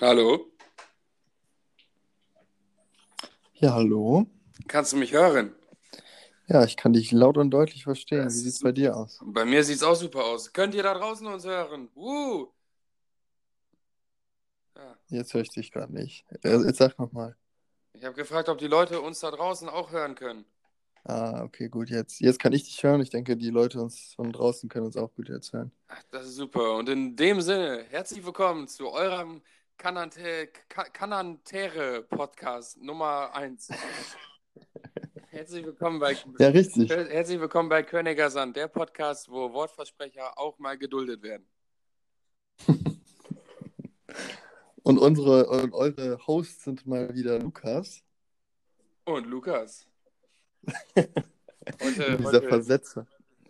Hallo? Ja, hallo. Kannst du mich hören? Ja, ich kann dich laut und deutlich verstehen. Das Wie ist sieht's bei dir aus? Bei mir sieht's auch super aus. Könnt ihr da draußen uns hören? Uh! Ja. Jetzt höre ich dich gerade nicht. Äh, Jetzt sag nochmal. Ich habe gefragt, ob die Leute uns da draußen auch hören können. Ah, okay, gut. Jetzt, jetzt kann ich dich hören. Ich denke, die Leute uns von draußen können uns auch gut jetzt hören. Ach, das ist super. Und in dem Sinne, herzlich willkommen zu eurem Kanantere-Podcast Nummer 1. herzlich willkommen bei Ja, richtig. Herzlich willkommen bei Königer Sand, der Podcast, wo Wortversprecher auch mal geduldet werden. Und unsere und eure Hosts sind mal wieder Lukas. Und Lukas. Und Heute, dieser heute, Versetzer.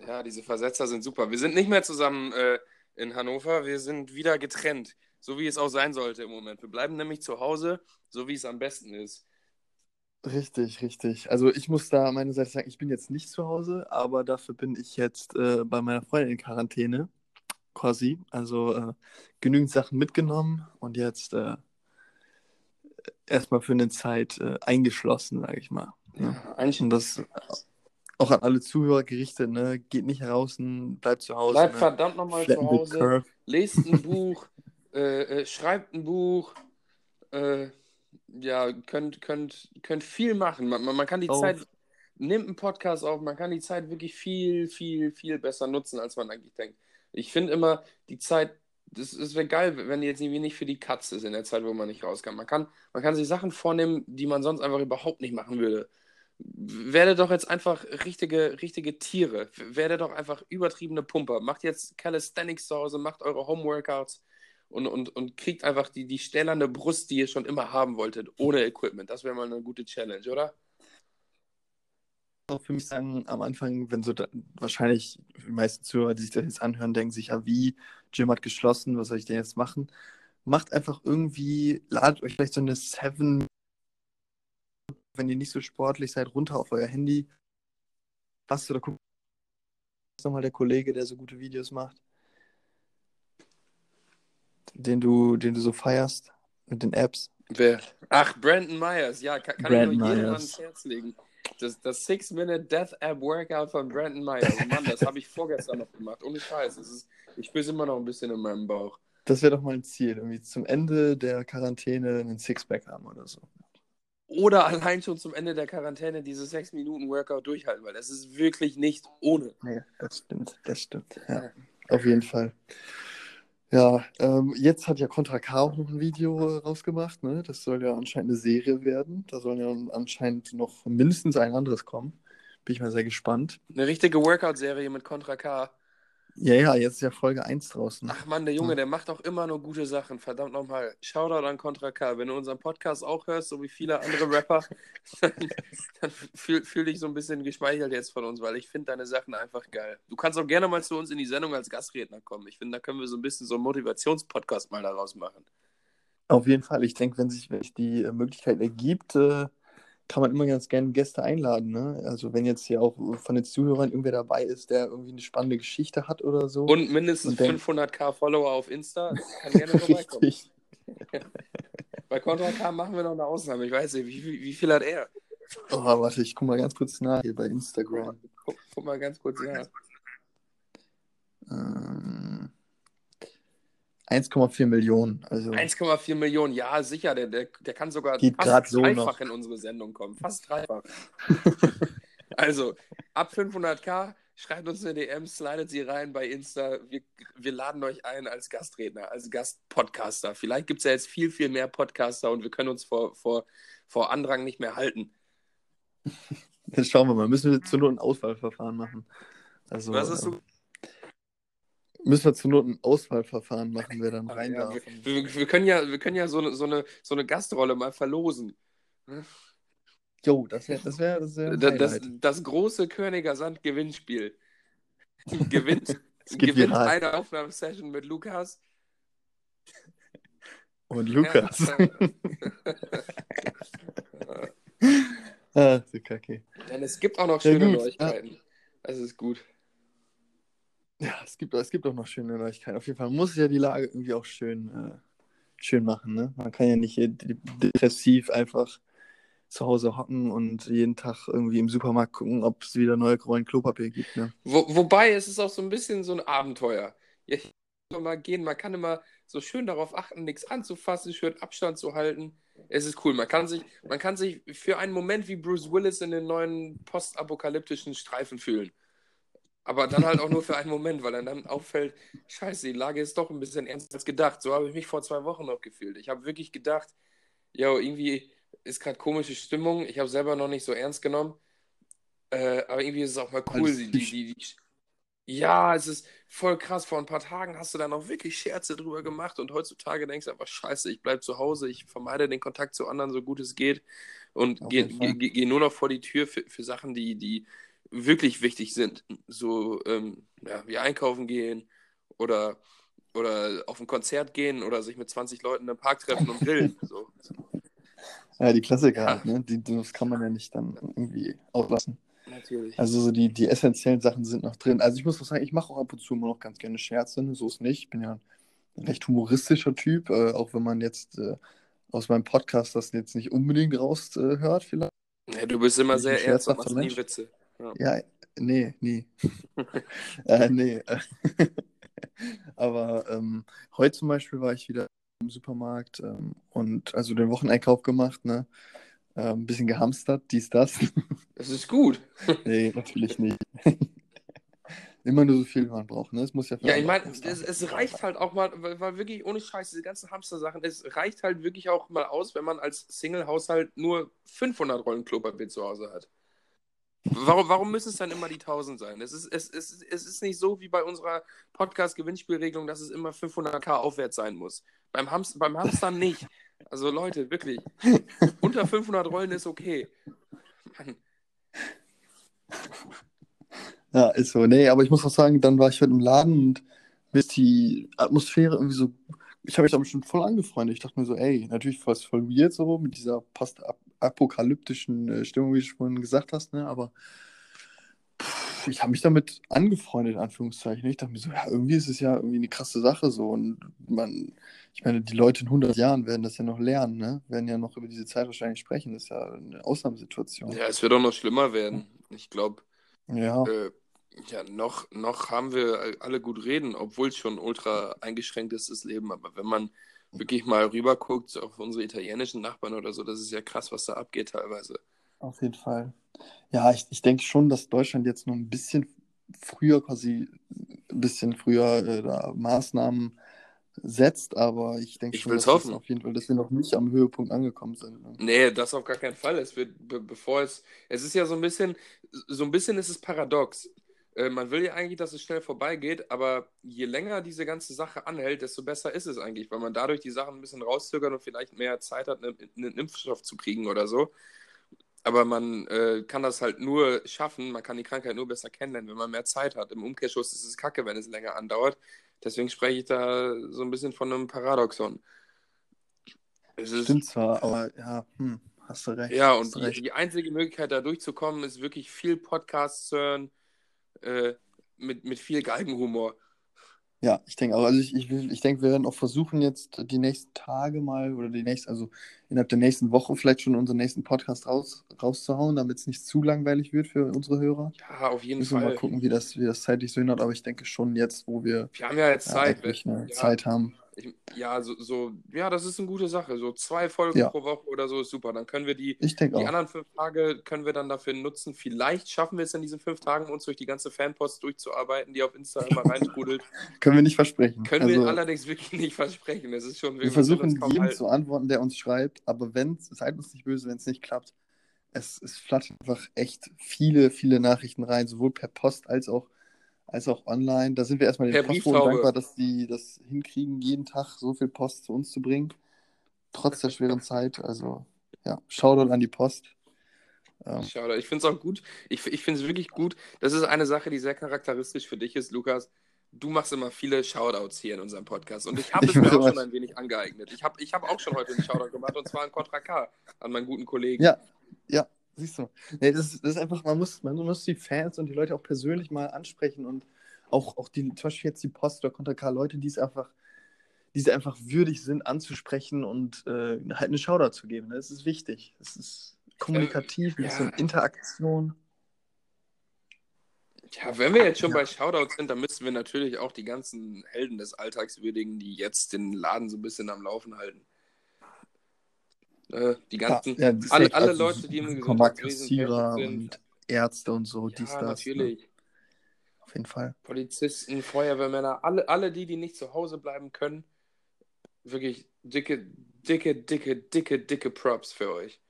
ja, diese Versetzer sind super. Wir sind nicht mehr zusammen äh, in Hannover, wir sind wieder getrennt, so wie es auch sein sollte im Moment. Wir bleiben nämlich zu Hause, so wie es am besten ist. Richtig, richtig. Also ich muss da meine Seite sagen, ich bin jetzt nicht zu Hause, aber dafür bin ich jetzt äh, bei meiner Freundin in Quarantäne. Quasi. Also äh, genügend Sachen mitgenommen und jetzt äh, erstmal für eine Zeit äh, eingeschlossen, sage ich mal. Ne? Ja, eigentlich Und das auch an alle Zuhörer gerichtet, ne? Geht nicht raus, bleibt zu Hause. bleibt ne? verdammt nochmal zu Hause, lest ein Buch, äh, äh, schreibt ein Buch, äh, ja, könnt, könnt, könnt viel machen. Man, man man kann die Auf. Zeit, nimmt einen Podcast auf, man kann die Zeit wirklich viel, viel, viel besser nutzen, als man eigentlich denkt. Ich finde immer, die Zeit, das, das wäre geil, wenn die jetzt irgendwie nicht für die Katze ist in der Zeit, wo man nicht raus kann. Man kann, man kann sich Sachen vornehmen, die man sonst einfach überhaupt nicht machen würde. Werde doch jetzt einfach richtige, richtige Tiere. Werde doch einfach übertriebene Pumper. Macht jetzt Calisthenics zu Hause, macht eure Homeworkouts und, und, und kriegt einfach die, die stählerne Brust, die ihr schon immer haben wolltet, ohne Equipment. Das wäre mal eine gute Challenge, oder? auch für mich sagen, am Anfang, wenn so da, wahrscheinlich die meisten Zuhörer, die sich das jetzt anhören, denken sich, ja, wie, Gym hat geschlossen, was soll ich denn jetzt machen? Macht einfach irgendwie, ladet euch vielleicht so eine Seven, wenn ihr nicht so sportlich seid, runter auf euer Handy. Was oder guckt nochmal der Kollege, der so gute Videos macht, den du, den du so feierst mit den Apps. Wer? Ach, Brandon Myers. Ja, kann, kann Brandon ich nur jedem Myers. ans Herz legen. Das, das Six-Minute-Death-App-Workout von Brandon Myers. Mann, das habe ich vorgestern noch gemacht. Ohne Scheiß. Ist, ich spüre es immer noch ein bisschen in meinem Bauch. Das wäre doch mal ein Ziel, irgendwie zum Ende der Quarantäne einen Sixpack haben oder so. Oder allein schon zum Ende der Quarantäne diese 6-Minuten-Workout durchhalten, weil das ist wirklich nicht ohne. Nee, das stimmt, das stimmt. Ja, auf jeden Fall. Ja, ähm, jetzt hat ja Contra K auch noch ein Video äh, rausgemacht, ne? Das soll ja anscheinend eine Serie werden. Da soll ja anscheinend noch mindestens ein anderes kommen. Bin ich mal sehr gespannt. Eine richtige Workout-Serie mit Contra K. Ja, ja, jetzt ist ja Folge 1 draußen. Ach Mann, der Junge, der macht auch immer nur gute Sachen. Verdammt nochmal. Shoutout an Contra K. Wenn du unseren Podcast auch hörst, so wie viele andere Rapper, dann, dann fühl, fühl dich so ein bisschen geschmeichelt jetzt von uns, weil ich finde deine Sachen einfach geil. Du kannst auch gerne mal zu uns in die Sendung als Gastredner kommen. Ich finde, da können wir so ein bisschen so einen Motivationspodcast mal daraus machen. Auf jeden Fall. Ich denke, wenn sich, wenn sich die äh, Möglichkeit ergibt, äh, kann man immer ganz gerne Gäste einladen, ne? Also wenn jetzt hier auch von den Zuhörern irgendwer dabei ist, der irgendwie eine spannende Geschichte hat oder so. Und mindestens Und dann- 500k Follower auf Insta. Kann gerne vorbeikommen. Bei Contra K machen wir noch eine Ausnahme. Ich weiß nicht, wie, wie, wie viel hat er? Oh, warte, ich guck mal ganz kurz nach hier bei Instagram. Guck, guck mal ganz kurz nach. Ähm, 1,4 Millionen. Also 1,4 Millionen, ja, sicher. Der, der, der kann sogar fast so dreifach noch. in unsere Sendung kommen. Fast dreifach. also, ab 500k, schreibt uns eine DM, slidet sie rein bei Insta. Wir, wir laden euch ein als Gastredner, als Gastpodcaster. Vielleicht gibt es ja jetzt viel, viel mehr Podcaster und wir können uns vor, vor, vor Andrang nicht mehr halten. Jetzt schauen wir mal. Müssen wir zur Not ein Auswahlverfahren machen. Also, Was äh, du? Müssen wir zur Not ein Auswahlverfahren machen, wer dann Ah, rein ja, darf. wir, wir, wir können ja, wir können ja so eine, so eine, so eine Gastrolle mal verlosen. Jo, das wäre das wär, das wär Das, das, das große Königer Sand Gewinnspiel. Gewinnt, gewinnt eine Aufnahmesession mit Lukas. Und Lukas. Ja. ah, so kacke. Denn es gibt auch noch Ja, schöne gut, Neuigkeiten. Das ist gut. Ja, es gibt, es gibt auch noch schöne Neuigkeiten. Auf jeden Fall muss ja die Lage irgendwie auch schön, äh, schön machen. Ne? Man kann ja nicht depressiv einfach zu Hause hocken und jeden Tag irgendwie im Supermarkt gucken, ob es wieder neue Rollen Klopapier gibt. Ne? Wo, wobei es ist auch so ein bisschen so ein Abenteuer. Ja, ich kann mal gehen, man kann immer so schön darauf achten, nichts anzufassen, schön Abstand zu halten. Es ist cool. Man kann sich, man kann sich für einen Moment wie Bruce Willis in den neuen postapokalyptischen Streifen fühlen. Aber dann halt auch nur für einen Moment, weil dann auffällt, scheiße, die Lage ist doch ein bisschen ernster als gedacht. So habe ich mich vor zwei Wochen noch gefühlt. Ich habe wirklich gedacht, ja, irgendwie ist gerade komische Stimmung. Ich habe selber noch nicht so ernst genommen. Äh, aber irgendwie ist es auch mal cool. Die, die, die, ja, es ist voll krass. Vor ein paar Tagen hast du dann auch wirklich Scherze drüber gemacht und heutzutage denkst du einfach, scheiße, ich bleibe zu Hause, ich vermeide den Kontakt zu anderen so gut es geht und gehe geh, geh nur noch vor die Tür für, für Sachen, die, die wirklich wichtig sind. So ähm, ja, wie einkaufen gehen oder, oder auf ein Konzert gehen oder sich mit 20 Leuten im Park treffen und grillen. So. Ja, die Klassiker ja. halt, ne? Die, das kann man ja nicht dann irgendwie auslassen. Natürlich. Also so die, die essentiellen Sachen sind noch drin. Also ich muss auch sagen, ich mache auch ab und zu immer noch ganz gerne Scherze, ne? so ist nicht. Ich bin ja ein recht humoristischer Typ, äh, auch wenn man jetzt äh, aus meinem Podcast das jetzt nicht unbedingt raushört, äh, vielleicht. Ja, du bist immer sehr ernst und machst nie Witze. Ja, ja nee, nie. äh, nee. Aber ähm, heute zum Beispiel war ich wieder im Supermarkt ähm, und also den Wocheneinkauf gemacht, ne? Äh, ein bisschen gehamstert, dies, das. Das ist gut. nee, natürlich nicht. Immer nur so viel, wie man braucht, ne? Es muss ja Ja, ich meine, es, es, reicht halt auch mal, weil, weil, wirklich ohne Scheiß, diese ganzen Hamster-Sachen, es reicht halt wirklich auch mal aus, wenn man als Single-Haushalt nur 500 Rollen Klopapier zu Hause hat. Warum, warum müssen es dann immer die 1000 sein? Es ist, es, es, es ist nicht so wie bei unserer Podcast-Gewinnspielregelung, dass es immer 500k aufwärts sein muss. Beim, Hamster, beim Hamstern nicht. Also Leute, wirklich. Unter 500 Rollen ist okay. Mann. Ja, ist so. Nee, aber ich muss auch sagen, dann war ich heute im Laden und bis die Atmosphäre irgendwie so. Ich habe mich damit schon voll angefreundet. Ich dachte mir so, ey, natürlich war es voll weird so mit dieser fast apokalyptischen äh, Stimmung, wie du schon gesagt hast, ne? Aber pff, ich habe mich damit angefreundet, in Anführungszeichen. Ich dachte mir so, ja, irgendwie ist es ja irgendwie eine krasse Sache so. Und man, ich meine, die Leute in 100 Jahren werden das ja noch lernen, ne? Werden ja noch über diese Zeit wahrscheinlich sprechen. Das ist ja eine Ausnahmesituation. Ja, es wird auch noch schlimmer werden. Ich glaube, ja. Äh, ja, noch, noch haben wir alle gut reden, obwohl es schon ultra eingeschränkt ist, das Leben. Aber wenn man wirklich mal rüberguckt auf unsere italienischen Nachbarn oder so, das ist ja krass, was da abgeht teilweise. Auf jeden Fall. Ja, ich, ich denke schon, dass Deutschland jetzt noch ein bisschen früher quasi ein bisschen früher äh, da Maßnahmen setzt, aber ich denke schon, dass hoffen. auf jeden Fall, dass wir noch nicht am Höhepunkt angekommen sind. Ne? Nee, das auf gar keinen Fall. Es wird, be bevor es, es ist ja so ein bisschen, so ein bisschen ist es paradox. Äh, man will ja eigentlich, dass es schnell vorbeigeht, aber je länger diese ganze Sache anhält, desto besser ist es eigentlich, weil man dadurch die Sachen ein bisschen rauszögert und vielleicht mehr Zeit hat, einen, einen Impfstoff zu kriegen oder so. Aber man äh, kann das halt nur schaffen, man kann die Krankheit nur besser kennenlernen, wenn man mehr Zeit hat. Im Umkehrschluss ist es kacke, wenn es länger andauert. Deswegen spreche ich da so ein bisschen von einem Paradoxon. Es Stimmt zwar, aber ja, hm, hast du recht. Ja, und die, recht. die, einzige Möglichkeit, da durchzukommen, ist wirklich viel Podcasts zu hören, äh, mit, mit viel Galgenhumor. Ja, ich denke auch. Also ich, ich, ich denke, wir werden auch versuchen, jetzt die nächsten Tage mal oder die nächsten, also innerhalb der nächsten Woche vielleicht schon unseren nächsten Podcast raus, rauszuhauen, damit es nicht zu langweilig wird für unsere Hörer. Ja, auf jeden Müssen Fall. Wir mal gucken, wie das, wie das zeitlich so hinhaut, aber ich denke schon jetzt, wo wir, wir haben ja jetzt Zeit, ja. Zeit haben. Ich, ja, so, so, ja, das ist eine gute Sache. So zwei Folgen ja. pro Woche oder so ist super. Dann können wir die, die auch. anderen fünf Tage können wir dann dafür nutzen. Vielleicht schaffen wir es in diesen fünf Tagen, uns durch die ganze Fanpost durchzuarbeiten, die auf Insta immer reintrudelt. können wir nicht versprechen. Können also, wir allerdings wirklich nicht versprechen. Es ist schon, wir, versuchen jedem halten. zu antworten, der uns schreibt, aber wenn seid uns nicht böse, wenn es nicht klappt. Es, es flattern einfach echt viele, viele Nachrichten rein, sowohl per Post als auch als auch online. Da sind wir erstmal den Postboten dankbar, dass die das hinkriegen, jeden Tag so viel Post zu uns zu bringen. Trotz der schweren Zeit. Also, ja, Shoutout an die Post. Ähm, Shoutout. Ich finde es auch gut. Ich, ich finde es wirklich gut. Das ist eine Sache, die sehr charakteristisch für dich ist, Lukas. Du machst immer viele Shoutouts hier in unserem Podcast. Und ich habe es mir auch schon ein wenig angeeignet. Ich habe ich hab auch schon heute einen Shoutout gemacht und zwar an Contra K, an meinen guten Kollegen. Ja, ja, Siehst du. Nee, das, das ist einfach, man muss, man muss die Fans und die Leute auch persönlich mal ansprechen und auch, auch die, zum Beispiel jetzt die Post oder Konter K, Leute, die es einfach, die sie einfach würdig sind, anzusprechen und äh, halt eine Shoutout zu geben. Das ist wichtig. Das ist kommunikativ, ein ja. bisschen Interaktion. Ja, wenn wir jetzt schon Ja. bei Shoutouts sind, dann müssen wir natürlich auch die ganzen Helden des Alltags würdigen, die jetzt den Laden so ein bisschen am Laufen halten. Äh, die ganzen, Ja, ja, alle, safe. alle Also, Leute, die im Kassierer und Ärzte und so, dies, Ja, das. Ne? natürlich. Auf jeden Fall. Polizisten, Feuerwehrmänner, alle, alle die, die nicht zu Hause bleiben können. Wirklich dicke, dicke, dicke, dicke, dicke Props für euch.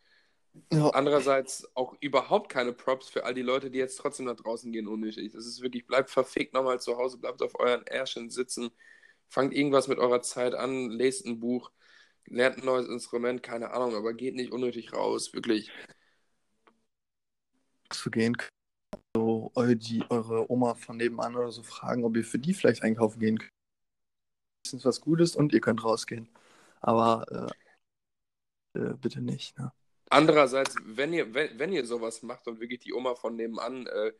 Ja, Andererseits auch überhaupt keine Props für all die Leute, die jetzt trotzdem nach draußen gehen, unnötig. Das ist wirklich, bleibt verfickt nochmal zu Hause, bleibt auf euren Ärschen sitzen, fangt irgendwas mit eurer Zeit an, lest ein Buch, lernt ein neues Instrument, keine Ahnung, aber geht nicht unnötig raus, wirklich. zu gehen, so eu, die, eure Oma von nebenan oder so fragen, ob ihr für die vielleicht einkaufen gehen könnt. Das ist was Gutes und ihr könnt rausgehen. Aber äh, äh, bitte nicht. Ne? Andererseits, wenn ihr, wenn, wenn ihr sowas macht und wirklich die Oma von nebenan, äh,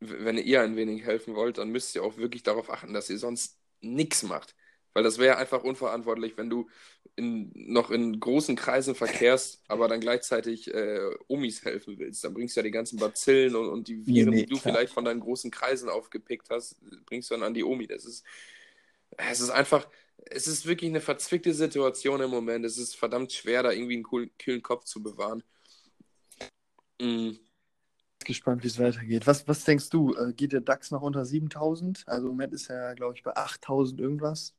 wenn ihr ein wenig helfen wollt, dann müsst ihr auch wirklich darauf achten, dass ihr sonst nichts macht. Weil das wäre einfach unverantwortlich, wenn du in, noch in großen Kreisen verkehrst, aber dann gleichzeitig äh, Omis helfen willst. Dann bringst du ja die ganzen Bazillen und, und die Viren, Nee, nee, die du klar. vielleicht von deinen großen Kreisen aufgepickt hast, bringst du dann an die Omi. Das ist, es ist einfach, es ist wirklich eine verzwickte Situation im Moment. Es ist verdammt schwer, da irgendwie einen coolen, kühlen Kopf zu bewahren. Mm. Gespannt, wie es weitergeht. Was, was denkst du? Äh, geht der DAX noch unter 7000? Also im Moment ist er, glaube ich, bei 8000 irgendwas.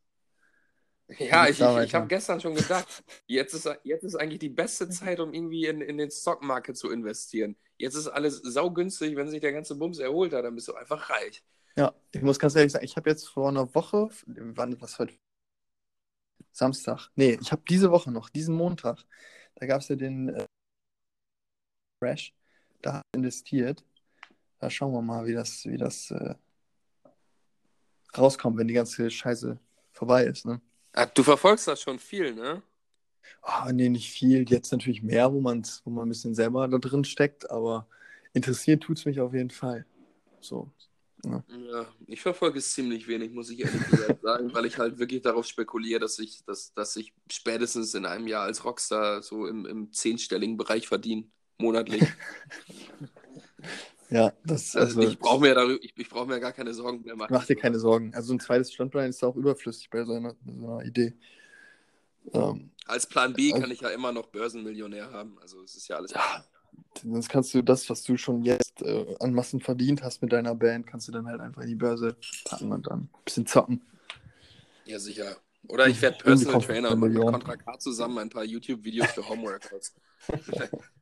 Ja, ich, ich, ich habe gestern schon gedacht, jetzt ist, jetzt ist eigentlich die beste Zeit, um irgendwie in, in den Stockmarket zu investieren. Jetzt ist alles saugünstig, wenn sich der ganze Bums erholt hat, dann bist du einfach reich. Ja, ich muss ganz ehrlich sagen, ich habe jetzt vor einer Woche, wann, was heute? Samstag. Nee, ich habe diese Woche noch, diesen Montag, da gab es ja den äh, Crash, da habe ich investiert. Da schauen wir mal, wie das, wie das äh, rauskommt, wenn die ganze Scheiße vorbei ist. Ne? Ah, du verfolgst das schon viel, ne? Ah, nee, nicht viel. Jetzt natürlich mehr, wo, man's, wo man ein bisschen selber da drin steckt, aber interessiert tut es mich auf jeden Fall. So. Ja, ich verfolge es ziemlich wenig, muss ich ehrlich gesagt sagen, weil ich halt wirklich darauf spekuliere, dass ich, dass, dass ich spätestens in einem Jahr als Rockstar so im, im zehnstelligen Bereich verdiene, monatlich. Ja, das Also, also, ich brauche mir, darüber- ich, ich brauch mir gar keine Sorgen mehr machen. Mach dir keine Sorgen. Also ein zweites Standbein ist auch überflüssig bei so einer, so einer Idee. Ähm, Als Plan B Also- kann ich ja immer noch Börsenmillionär haben. Also es ist ja alles. ja, sonst kannst du das, was du schon jetzt äh, an Massen verdient hast mit deiner Band, kannst du dann halt einfach in die Börse packen und dann ein bisschen zocken. Ja, sicher. Oder ich werde Personal Trainer und mit. Contra K zusammen ein paar YouTube-Videos für Homeworkouts.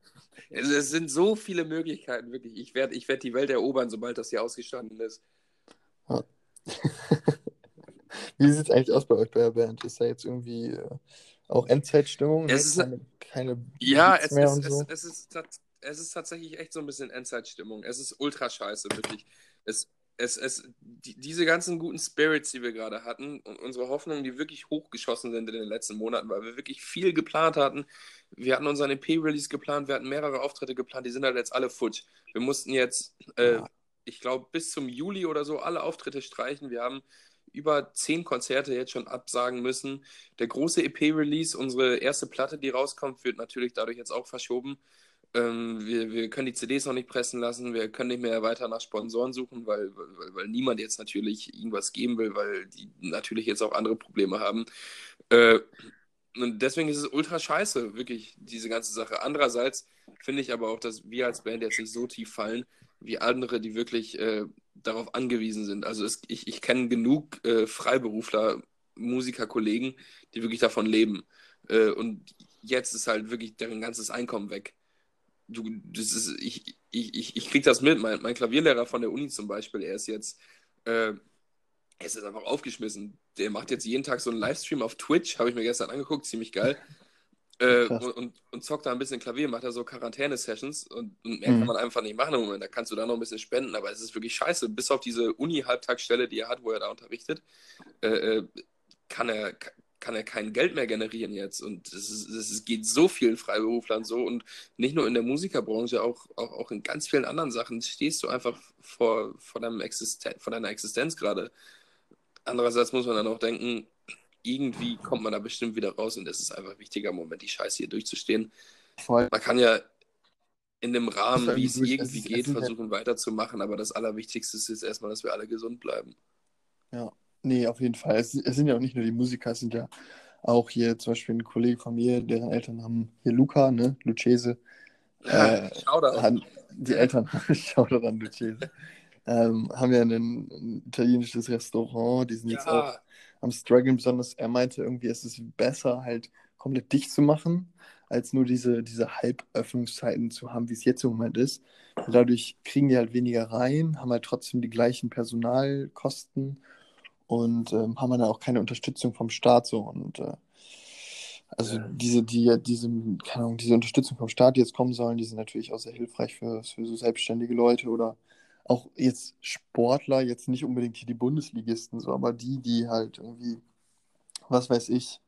es, es sind so viele Möglichkeiten, wirklich. Ich werde ich werd die Welt erobern, sobald das hier ausgestanden ist. Wie sieht es eigentlich aus bei euch bei der Band? Ist da jetzt irgendwie äh, auch Endzeitstimmung? Es ne? ist- keine, keine Ja, es und so? es, es, ist es ist tatsächlich echt so ein bisschen Endzeitstimmung. Es ist ultra scheiße, wirklich. Es, es, es, die, diese ganzen guten Spirits, die wir gerade hatten und unsere Hoffnungen, die wirklich hochgeschossen sind in den letzten Monaten, weil wir wirklich viel geplant hatten. Wir hatten unseren EP-Release geplant, wir hatten mehrere Auftritte geplant, die sind halt jetzt alle futsch. Wir mussten jetzt, äh, Ja. ich glaube, bis zum Juli oder so alle Auftritte streichen. Wir haben über zehn Konzerte jetzt schon absagen müssen. Der große EP-Release, unsere erste Platte, die rauskommt, wird natürlich dadurch jetzt auch verschoben. Ähm, wir, wir können die CDs noch nicht pressen lassen, wir können nicht mehr weiter nach Sponsoren suchen, weil, weil, weil niemand jetzt natürlich irgendwas geben will, weil die natürlich jetzt auch andere Probleme haben. Äh, und deswegen ist es ultra scheiße, wirklich, diese ganze Sache. Andererseits finde ich aber auch, dass wir als Band jetzt nicht so tief fallen, wie andere, die wirklich äh, darauf angewiesen sind. Also es, ich, ich kenne genug äh, Freiberufler, Musikerkollegen, die wirklich davon leben. Äh, und jetzt ist halt wirklich deren ganzes Einkommen weg. Du, das ist, ich, ich, ich, ich krieg das mit. Mein, mein Klavierlehrer von der Uni zum Beispiel, er ist jetzt, äh, er ist jetzt einfach aufgeschmissen. Der macht jetzt jeden Tag so einen Livestream auf Twitch, habe ich mir gestern angeguckt, ziemlich geil. Äh, und, und, und zockt da ein bisschen Klavier, macht da so Quarantäne-Sessions und, und mehr Mhm. kann man einfach nicht machen im Moment. Da kannst du da noch ein bisschen spenden, aber es ist wirklich scheiße. Bis auf diese Uni-Halbtagsstelle, die er hat, wo er da unterrichtet, äh, äh, kann er, kann er kein Geld mehr generieren jetzt. Und es, geht so vielen Freiberuflern so und nicht nur in der Musikerbranche, auch, auch, auch in ganz vielen anderen Sachen stehst du einfach vor, vor, deinem Existen vor deiner Existenz gerade. Andererseits muss man dann auch denken, irgendwie kommt man da bestimmt wieder raus und es ist einfach ein wichtiger Moment, die Scheiße hier durchzustehen. Voll. Man kann ja in dem Rahmen, wie es irgendwie- es geht, versuchen weiterzumachen, aber das Allerwichtigste ist jetzt erstmal, dass wir alle gesund bleiben. Ja, nee, auf jeden Fall. Es, es sind ja auch nicht nur die Musiker, es sind ja auch hier zum Beispiel ein Kollege von mir, deren Eltern haben hier Luca, ne, Lucchese. Äh, Shoutout. haben, die Eltern, schau doch an Lucchese, ähm, haben ja ein, ein italienisches Restaurant, die sind jetzt auch Ja, am struggeln, besonders er meinte irgendwie, es ist besser halt komplett dicht zu machen, als nur diese, diese Halböffnungszeiten zu haben, wie es jetzt im Moment ist. Und dadurch kriegen die halt weniger rein, haben halt trotzdem die gleichen Personalkosten und ähm, haben dann auch keine Unterstützung vom Staat so. Und äh, also Ja. diese, die, diese, keine Ahnung, diese Unterstützung vom Staat, die jetzt kommen sollen, die sind natürlich auch sehr hilfreich für, für so selbstständige Leute oder auch jetzt Sportler, jetzt nicht unbedingt hier die Bundesligisten, so, aber die, die halt irgendwie, was weiß ich,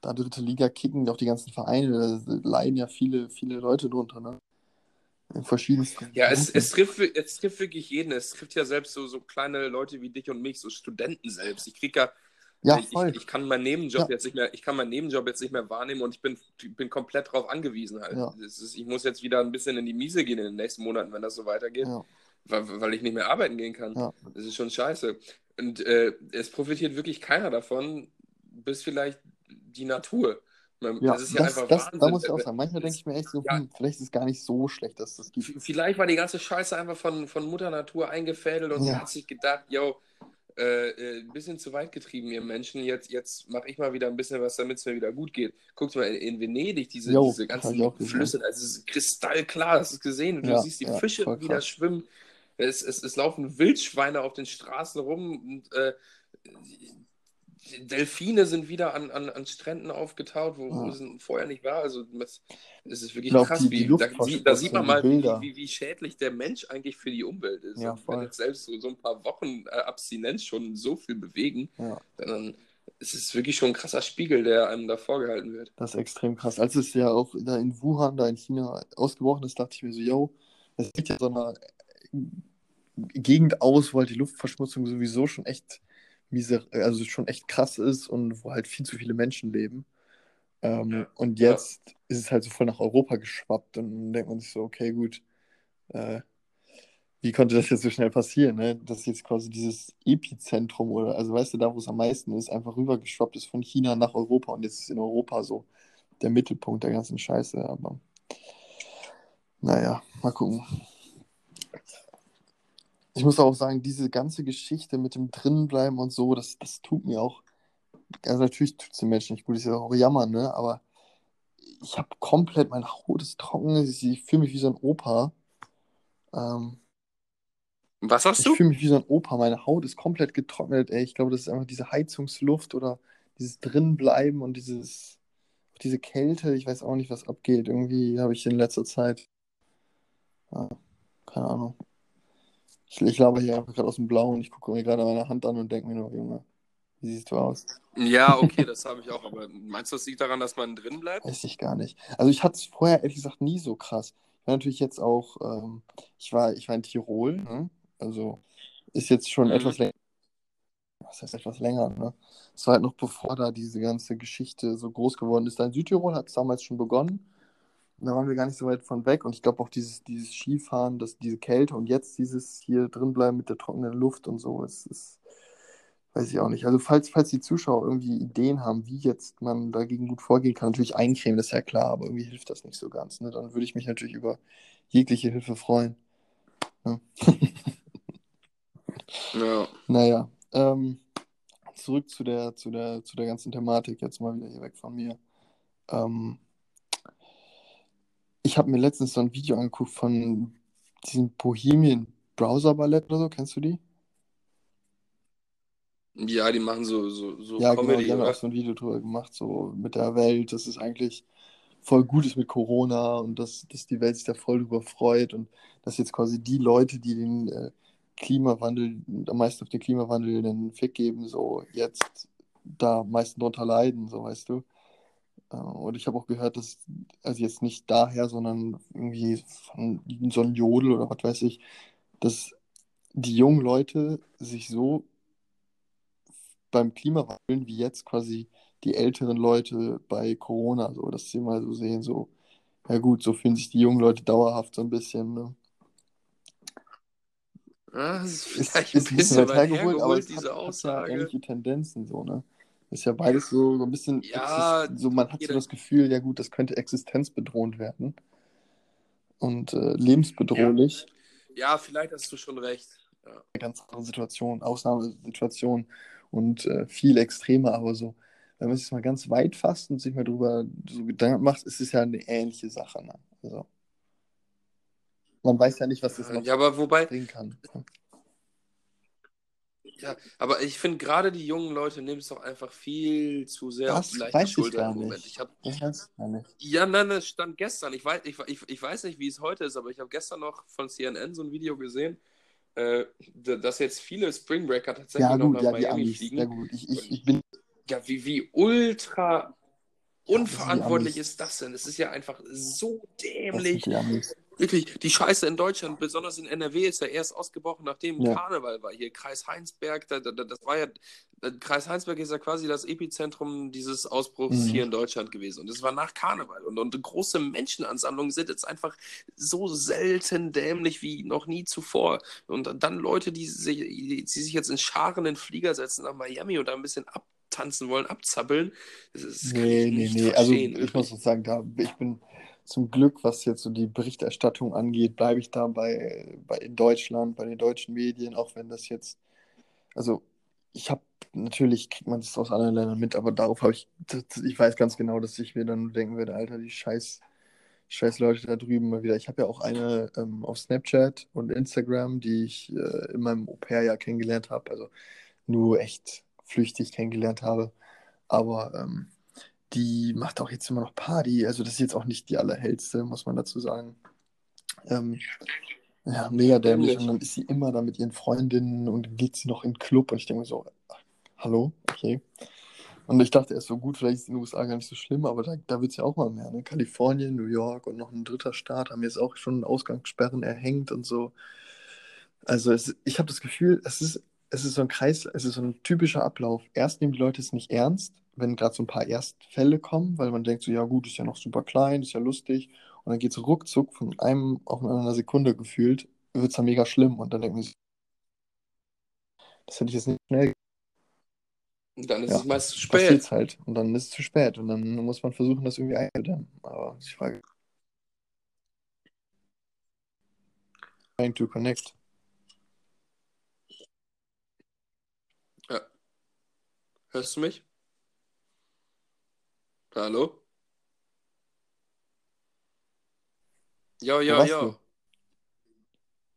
da dritte Liga kicken, auch die ganzen Vereine, da leiden ja viele, viele Leute drunter, ne? Verschiedensten ja es, es, trifft, es trifft wirklich jeden. Es trifft ja selbst so, so kleine Leute wie dich und mich, so Studenten selbst. Ich krieg ja, Ja, ich, voll. ich, ich kann meinen Nebenjob Ja. jetzt nicht mehr, ich kann meinen Nebenjob jetzt nicht mehr wahrnehmen und ich bin, bin komplett darauf angewiesen halt. Ja. Ist, ich muss jetzt wieder ein bisschen in die Miese gehen in den nächsten Monaten, wenn das so weitergeht. Weil, weil ich nicht mehr arbeiten gehen kann. Das ist schon scheiße. Und äh, es profitiert wirklich keiner davon, bis vielleicht die Natur. Man, Ja, das ist ja das, einfach das, Wahnsinn. da muss ich auch sagen, manchmal denke ich mir echt so, Ja. hm, vielleicht ist es gar nicht so schlecht, dass das gibt. Vielleicht war die ganze Scheiße einfach von, von Mutter Natur eingefädelt und sie Ja. hat sich gedacht, yo, äh, äh, ein bisschen zu weit getrieben, ihr Menschen. Jetzt, jetzt mache ich mal wieder ein bisschen was, damit es mir wieder gut geht. Guckt mal in, in Venedig, diese, Jo, diese ganzen. Flüsse, also es ist kristallklar, das ist gesehen. Du Ja, siehst die ja, Fische wieder krass. schwimmen. Es, es, es laufen Wildschweine auf den Straßen rum und äh, Delfine sind wieder an, an, an Stränden aufgetaut, wo, Ja. es vorher nicht war. Also das, es ist wirklich Ich glaub, krass, die- die wie, da, sie- da sieht man mal, die wie, Bilder. wie, wie schädlich der Mensch eigentlich für die Umwelt ist. Ja, wenn jetzt selbst so, so ein paar Wochen äh, Abstinenz schon so viel bewegen, Ja. dann ist es wirklich schon ein krasser Spiegel, der einem da vorgehalten wird. Das ist extrem krass. Als es ja auch da in Wuhan, da in China ausgebrochen ist, dachte ich mir so, yo, das sieht ja so einer Gegend aus, wo halt die Luftverschmutzung sowieso schon echt miser also schon echt krass ist und wo halt viel zu viele Menschen leben. Ähm, Ja. und Ja. jetzt ist es halt so voll nach Europa geschwappt und dann denkt man sich so, okay, gut, äh, wie konnte das jetzt so schnell passieren, ne? Dass jetzt quasi dieses Epizentrum oder, also weißt du, da wo es am meisten ist, einfach rübergeschwappt ist von China nach Europa und jetzt ist in Europa so der Mittelpunkt der ganzen Scheiße, aber naja, mal gucken. Ich muss auch sagen, diese ganze Geschichte mit dem Drinnenbleiben und so, das, das tut mir auch, also natürlich tut es den Menschen nicht gut, ist ja auch Jammer, ne, aber ich habe komplett, meine Haut ist trocken, ich, ich fühle mich wie so ein Opa. Ähm, Was hast ich du? fühle mich wie so ein Opa, meine Haut ist komplett getrocknet, ey. Ich glaube, das ist einfach diese Heizungsluft oder dieses Drinbleiben und dieses, diese Kälte, ich weiß auch nicht, was abgeht. Irgendwie habe ich in letzter Zeit, ja, keine Ahnung. Ich, ich laber hier einfach gerade aus dem Blauen, ich gucke mir gerade meine Hand an und denke mir nur, Junge, wie siehst du aus? Ja, okay, das habe ich auch. Aber meinst du, das liegt daran, dass man drin bleibt? Weiß ich gar nicht. Also ich hatte es vorher ehrlich gesagt nie so krass. Ich war natürlich jetzt auch, ähm, ich war, ich war in Tirol, ne? Also ist jetzt schon Mhm. etwas länger. Was heißt etwas länger, ne? Es war halt noch bevor da diese ganze Geschichte so groß geworden ist. Da in Südtirol hat es damals schon begonnen. Und da waren wir gar nicht so weit von weg. Und ich glaube auch dieses, dieses Skifahren, das, diese Kälte und jetzt dieses hier drinbleiben mit der trockenen Luft und so, es ist, weiß ich auch nicht. Also falls, falls die Zuschauer irgendwie Ideen haben, wie jetzt man dagegen gut vorgehen kann, natürlich eincremen, das ist ja klar, aber irgendwie hilft das nicht so ganz. Ne? Dann würde ich mich natürlich über jegliche Hilfe freuen. Ja. Ja. Naja, ähm, zurück zu der, zu der, zu der ganzen Thematik, jetzt mal wieder hier weg von mir. Ähm, ich habe mir letztens so ein Video angeguckt von diesem Bohemian Browser Ballett oder so, kennst du die? Ja, die machen so, so, so Ja, genau, Comedy, die haben oder? auch so ein Video drüber gemacht, so mit der Welt, dass es eigentlich voll gut ist mit Corona und dass, dass die Welt sich da voll drüber freut und dass jetzt quasi die Leute, die den äh, Klimawandel, am meisten auf den Klimawandel den Fick geben, so jetzt da am meisten drunter leiden, so weißt du. Äh, Und ich habe auch gehört, dass, also jetzt nicht daher, sondern irgendwie von so einem Jodel oder was weiß ich, dass die jungen Leute sich so beim Klimawandel, wie jetzt quasi die älteren Leute bei Corona, so, dass sie mal so sehen, so, ja gut, so fühlen sich die jungen Leute dauerhaft so ein bisschen, ne? Ja, das ist Ist, vielleicht ist ein bisschen bisschen weit weit hergeholt, aber hergeholt, es hat, diese hat ja Aussage. ähnliche Tendenzen, so, ne? Ist ja beides so, so ein bisschen, Ja, so, man hat so das Gefühl, ja gut, das könnte existenzbedrohend werden und äh, ja, lebensbedrohlich. ja, vielleicht hast du schon recht. Ja. Eine ganz andere Situation, Ausnahmesituation und äh, viel extremer, aber so, wenn man es mal ganz weit fasst und sich mal drüber so Gedanken macht, ist es ja eine ähnliche Sache, ne? Also, man weiß ja nicht, was das Ja, noch ja, aber wobei, bringen kann. Ja, aber ich finde gerade die jungen Leute nehmen es doch einfach viel zu sehr auf die Das leichte ich Schulter gar im Moment. Ich habe Das weiß ich gar nicht. Ja, nein, das stand gestern. Ich weiß, ich, ich, ich weiß nicht, wie es heute ist, aber ich habe gestern noch von CNN so ein Video gesehen, äh, dass jetzt viele Spring Breaker tatsächlich Ja, noch gut, nach ja, Miami Amis. Ja, fliegen. gut. Ich, ich, ich bin. ja, wie, wie ultra Ja, das unverantwortlich ist das denn? Es ist ja einfach so Das dämlich. Amis. Wirklich, die Scheiße in Deutschland, besonders in NRW, ist ja erst ausgebrochen, nachdem Ja. Karneval war. Hier Kreis Heinsberg, da, da, da- das war ja, Kreis Heinsberg ist ja quasi das Epizentrum dieses Ausbruchs Mhm. hier in Deutschland gewesen. Und es war nach Karneval. Und, und große Menschenansammlungen sind jetzt einfach so selten dämlich wie noch nie zuvor. Und dann Leute, die sich, die sich jetzt in Scharen in Flieger setzen nach Miami und da ein bisschen abtanzen wollen, abzappeln, das, das kann Nee, ich nee, nicht nee. Also verstehen, ich muss sagen, da ich bin zum Glück, was jetzt so die Berichterstattung angeht, bleibe ich da bei, bei in Deutschland, bei den deutschen Medien, auch wenn das jetzt, also ich habe, natürlich kriegt man das aus anderen Ländern mit, aber darauf habe ich, ich weiß ganz genau, dass ich mir dann denken würde, Alter, die scheiß, scheiß Leute da drüben mal wieder. Ich habe ja auch eine ähm, auf Snapchat und Instagram, die ich äh, in meinem Au-pair-Jahr kennengelernt habe, also nur echt flüchtig kennengelernt habe. Aber ähm, die macht auch jetzt immer noch Party. Also das ist jetzt auch nicht die allerhellste, muss man dazu sagen. Ähm, ja, mega dämlich. Und dann ist sie immer da mit ihren Freundinnen und dann geht sie noch in den Club. Und ich denke mir so, hallo, okay. Und ich dachte erst so, gut, vielleicht ist es in den USA gar nicht so schlimm, aber da, da wird es ja auch mal mehr. Ne? Kalifornien, New York und noch ein dritter Staat haben jetzt auch schon Ausgangssperren erhängt und so. Also es, ich habe das Gefühl, es ist, es ist so ein Kreis, es ist so ein typischer Ablauf. Erst nehmen die Leute es nicht ernst, wenn gerade so ein paar Erstfälle kommen, weil man denkt so, ja gut, ist ja noch super klein, ist ja lustig. Und dann geht es ruckzuck von einem auf einer Sekunde gefühlt, wird es dann mega schlimm. Und dann denkt man das hätte ich jetzt nicht schnell. Und dann ist Ja, es meist zu spät. halt. Und dann ist es zu spät. Und dann muss man versuchen, das irgendwie einzudämmen. Aber ich frage, trying to connect. Ja. Hörst du mich? Hallo? Ja, ja, warst ja. du?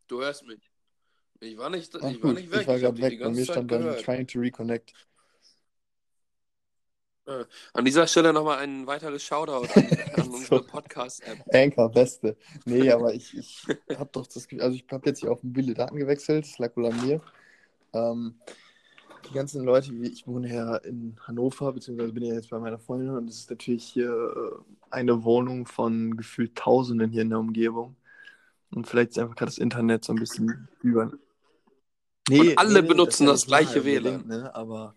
Du hörst mich. Ich war nicht, Ach ich war gut, nicht ich weg. war Ich habe gerade weg. Bei mir Zeit stand dann trying to reconnect. Ja. An dieser Stelle nochmal ein weiteres Shoutout an, an unsere. Podcast-App. Anchor, beste. Nee, aber ich, ich habe doch das Gefühl, also ich habe jetzt hier auf mobile Daten gewechselt, das lag wohl an mir. Ähm, die ganzen Leute, wie ich wohne ja in Hannover, beziehungsweise bin ja jetzt bei meiner Freundin und es ist natürlich hier äh, eine Wohnung von gefühlt Tausenden hier in der Umgebung. Und vielleicht ist einfach gerade das Internet so ein bisschen über. Nee, Und alle nee, benutzen das wahr gleiche WLAN. ne? Aber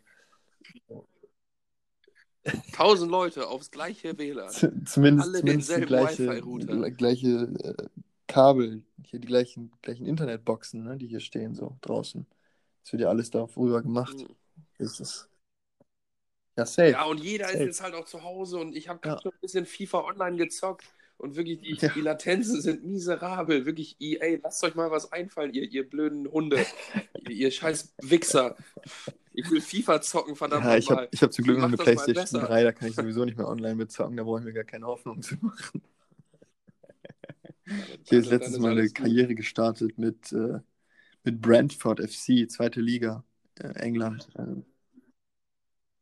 Tausend Leute aufs gleiche WLAN. zumindest, Alle zumindest die denselben gleiche, Wi-Fi-Router. gle- gleiche äh, Kabel, hier die gleichen, gleichen Internetboxen, ne, die hier stehen, so draußen. Das wird ja alles darüber gemacht. Mhm. Das ist ja safe. Ja, und jeder ist safe. jetzt halt auch zu Hause und ich habe Ja. gerade schon ein bisschen FIFA online gezockt und wirklich die, Ja. die Latenzen sind miserabel. Wirklich, EA, lasst euch mal was einfallen, ihr, ihr blöden Hunde. ihr, ihr scheiß Wichser. Ich will FIFA zocken, verdammt Ja, ich habe ich hab zum Glück noch eine PlayStation besser. 3, da kann ich sowieso nicht mehr online mitzocken, da brauche ich mir gar keine Hoffnung zu machen. Hier ist dann letztens ist mal eine alles gut. Karriere gestartet mit, äh, mit Brentford FC, zweite Liga, äh, England. Also,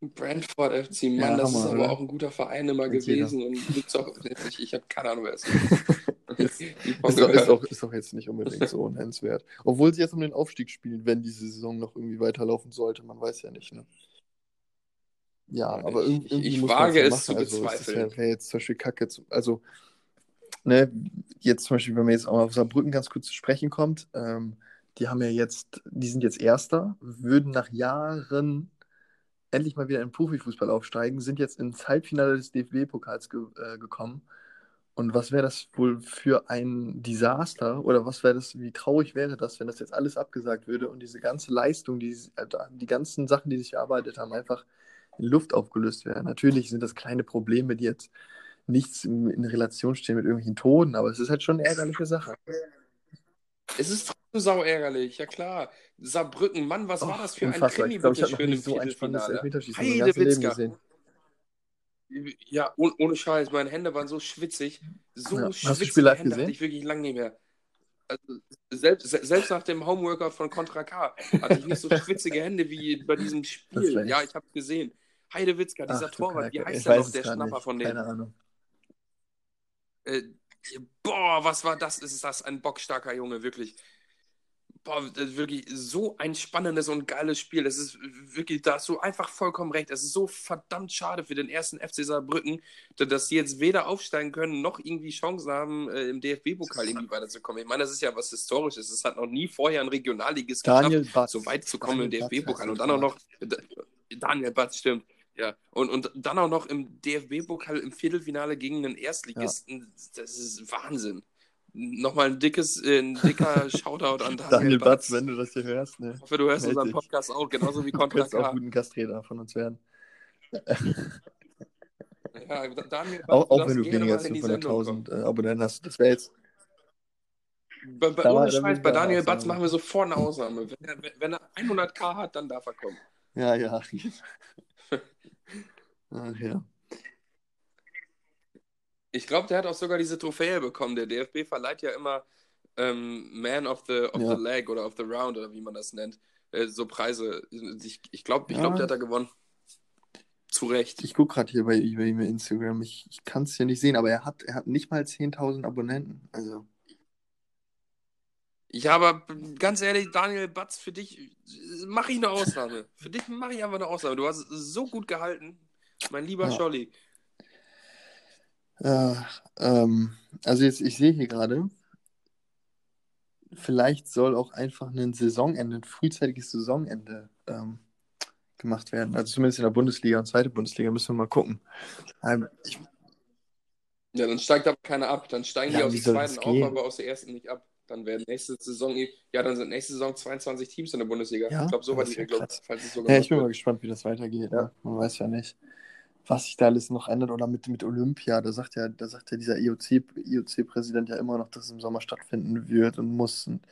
Brentford FC, Mann, Ja, das ist Hammer, aber oder? auch ein guter Verein immer jeder. gewesen und gibt's auch, ich, ich habe keine Ahnung, wer es ist. ist, von ist, auch, ist, auch, ist jetzt nicht unbedingt so nennenswert. Obwohl sie jetzt um den Aufstieg spielen, wenn diese Saison noch irgendwie weiterlaufen sollte, man weiß ja nicht. Ne? Ja, aber Ich- irgendwie ich muss wage es zu machen. Also, es ist ja, bezweifeln. wäre jetzt zum Beispiel kacke. Zu, also, ne, jetzt zum Beispiel, wenn man jetzt auch auf Saarbrücken ganz kurz zu sprechen kommt, ähm, die haben ja jetzt, die sind jetzt Erster, würden nach Jahren endlich mal wieder in Profifußball aufsteigen, sind jetzt ins Halbfinale des DFB-Pokals ge äh, gekommen. Und was wäre das wohl für ein Desaster oder was wäre das, wie traurig wäre das, wenn das jetzt alles abgesagt würde und diese ganze Leistung, die, äh, die ganzen Sachen, die sich erarbeitet haben, einfach in Luft aufgelöst wären. Natürlich sind das kleine Probleme, die jetzt nichts in, in Relation stehen mit irgendwelchen Toten, aber es ist halt schon eine ärgerliche Sache. Es ist sau ärgerlich, ja klar. Saarbrücken, Mann, was Och, war das für unfassbar. ein Krimi Ich glaube, ich bitte schön im so ein spannendes? Elfmeterschießen ganzen Leben Heidewitzka. gesehen. Ja, ohne, ohne Scheiß, meine Hände waren so schwitzig. So Ja. Hast du Spiel live Hände gesehen? hatte ich wirklich lange nicht mehr. Also, selbst, se- selbst nach dem Homeworkout von Contra K hatte ich nicht so schwitzige Hände wie bei diesem Spiel. Ja, ich. habe gesehen. Heidewitzka, dieser Ach Torwart, wie heißt der noch, der Schnapper nicht. von denen? Keine Ahnung. Äh, boah, was war das? Ist das ein bockstarker Junge, wirklich. Boah, das ist wirklich so ein spannendes und geiles Spiel. Das ist wirklich, da hast du einfach vollkommen recht. Es ist so verdammt schade für den ersten FC Saarbrücken, dass sie jetzt weder aufsteigen können, noch irgendwie Chancen haben, äh, im DFB-Pokal irgendwie weiterzukommen. Ich meine, das ist ja was Historisches. Es hat noch nie vorher ein Regionalligist Daniel geschafft, Batz. so weit zu kommen im Daniel Batz DFB-Pokal. Und dann auch noch, Daniel Batz, stimmt. Ja, und, und dann auch noch im DFB-Pokal im Viertelfinale gegen einen Erstligisten. Das ist Wahnsinn. Nochmal ein dickes, äh, ein dicker Shoutout an Daniel, Daniel Batz, wenn du das hier hörst, ne? Ich hoffe, du hörst Meld unseren. Podcast auch, genauso wie Du Contra könntest auch guten Gastredner von uns werden. Ja, Daniel Batz, Auch, du auch wenn du weniger als in die Sendung kommen. 500.000 äh, Abonnenten hast. Das wäre jetzt. Bei, bei, ohne Scheiß, bei Daniel Batz Ausnahme. machen wir sofort eine Ausnahme. Wenn er, wenn er 100k hat, dann darf er kommen. Ja, ja. Ach ja. Ich glaube, der hat auch sogar diese Trophäe bekommen. Der DFB verleiht ja immer ähm, Man of the, of Ja. the Leg oder of the Round oder wie man das nennt. Äh, so Preise. Ich, ich glaube, ich Ja. glaub, der hat da gewonnen. Zu Recht. Ich gucke gerade hier bei, bei ihm Instagram. Ich, ich kann es hier nicht sehen, aber er hat, er hat nicht mal 10.000 Abonnenten. Also, Ja, aber ganz ehrlich, Daniel Batz, für dich mache ich eine Ausnahme. für dich mache ich einfach eine Ausnahme. Du hast es so gut gehalten, mein lieber Ja. Scholli. Äh, ähm, also jetzt, ich sehe hier gerade, vielleicht soll auch einfach ein Saisonende, ein frühzeitiges Saisonende ähm, gemacht werden. Also zumindest in der Bundesliga und zweite Bundesliga müssen wir mal gucken. Ähm, ich, Ja, dann steigt aber keiner ab. Dann steigen Ja, die aus der zweiten auf, aber aus der ersten nicht ab. Dann werden nächste Saison, ja, dann sind nächste Saison 22 Teams in der Bundesliga. Ja, ich glaube, so ist ja Regelung, krass. falls es so ja, ich bin mal gespannt, wie das weitergeht. Ja. Ne? Man weiß ja nicht, was sich da alles noch ändert. Oder mit, mit Olympia, da sagt ja, da sagt ja dieser IOC, IOC-Präsident ja immer noch, dass es im Sommer stattfinden wird und muss. Und,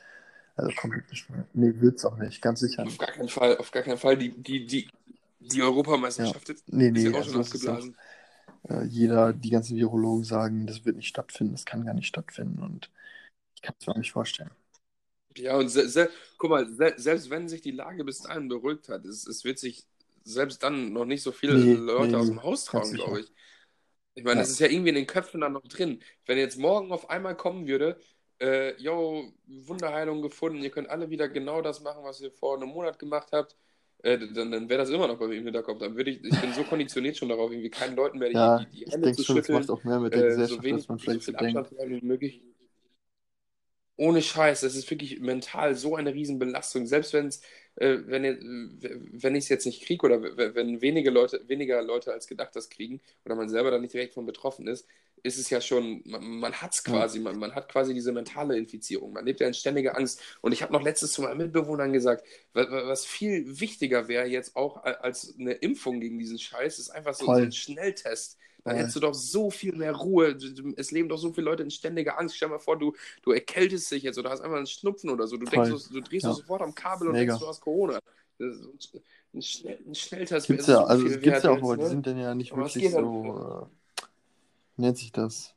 also komplett gespannt. Nee, wird es auch nicht, ganz sicher Auf nicht. gar keinen Fall, auf gar keinen Fall. Die, die, die, die Europameisterschaft ist Nee, ist nee, ja auch also schon ist auch, abgeblasen. äh, jeder, die ganzen Virologen sagen, das wird nicht stattfinden, das kann gar nicht stattfinden und ich kann es mir auch nicht vorstellen. Ja, und guck mal, se selbst wenn sich die Lage bis dahin beruhigt hat, es, es wird sich selbst dann noch nicht so viele Nee, Leute nee, aus dem Haus trauen, sicher. glaube ich. Ich meine, Ja. das ist ja irgendwie in den Köpfen dann noch drin. Wenn jetzt morgen auf einmal kommen würde, äh, yo, Wunderheilung gefunden, ihr könnt alle wieder genau das machen, was ihr vor einem Monat gemacht habt, äh, dann, dann wäre das immer noch bei mir im Hinterkopf. Dann würde ich, ich bin so konditioniert schon darauf, irgendwie keinen Leuten mehr die, Ja, die, die Hände zu schon, das schütteln, macht auch mehr mit der äh, so Gesellschaft, wenig, als man vielleicht so. Abstand wie möglich. Ohne Scheiß, das ist wirklich mental so eine Riesenbelastung. Selbst wenn's, äh, wenn wenn ich es jetzt nicht kriege oder wenn wenige Leute, weniger Leute als gedacht das kriegen oder man selber da nicht direkt von betroffen ist, ist es ja schon, man, man hat es quasi, man, man hat quasi diese mentale Infizierung. Man lebt ja in ständiger Angst. Und ich habe noch letztes zu meinen Mitbewohnern gesagt, wa- wa- was viel wichtiger wäre jetzt auch als eine Impfung gegen diesen Scheiß, ist einfach so, so ein Schnelltest. Dann Voll. hättest du doch so viel mehr Ruhe. Es leben doch so viele Leute in ständiger Angst. Stell dir mal vor, du, du erkältest dich jetzt oder hast einfach einen Schnupfen oder so. Du, Voll. denkst, du, du drehst Ja. sofort am Kabel und Mega. denkst, du hast Corona. Ein, Schnell, ein Schnelltest Gibt's wäre ja, so also es gibt's ja auch, aber jetzt, die ne? sind dann ja nicht Aber wirklich so, äh, wie nennt sich das?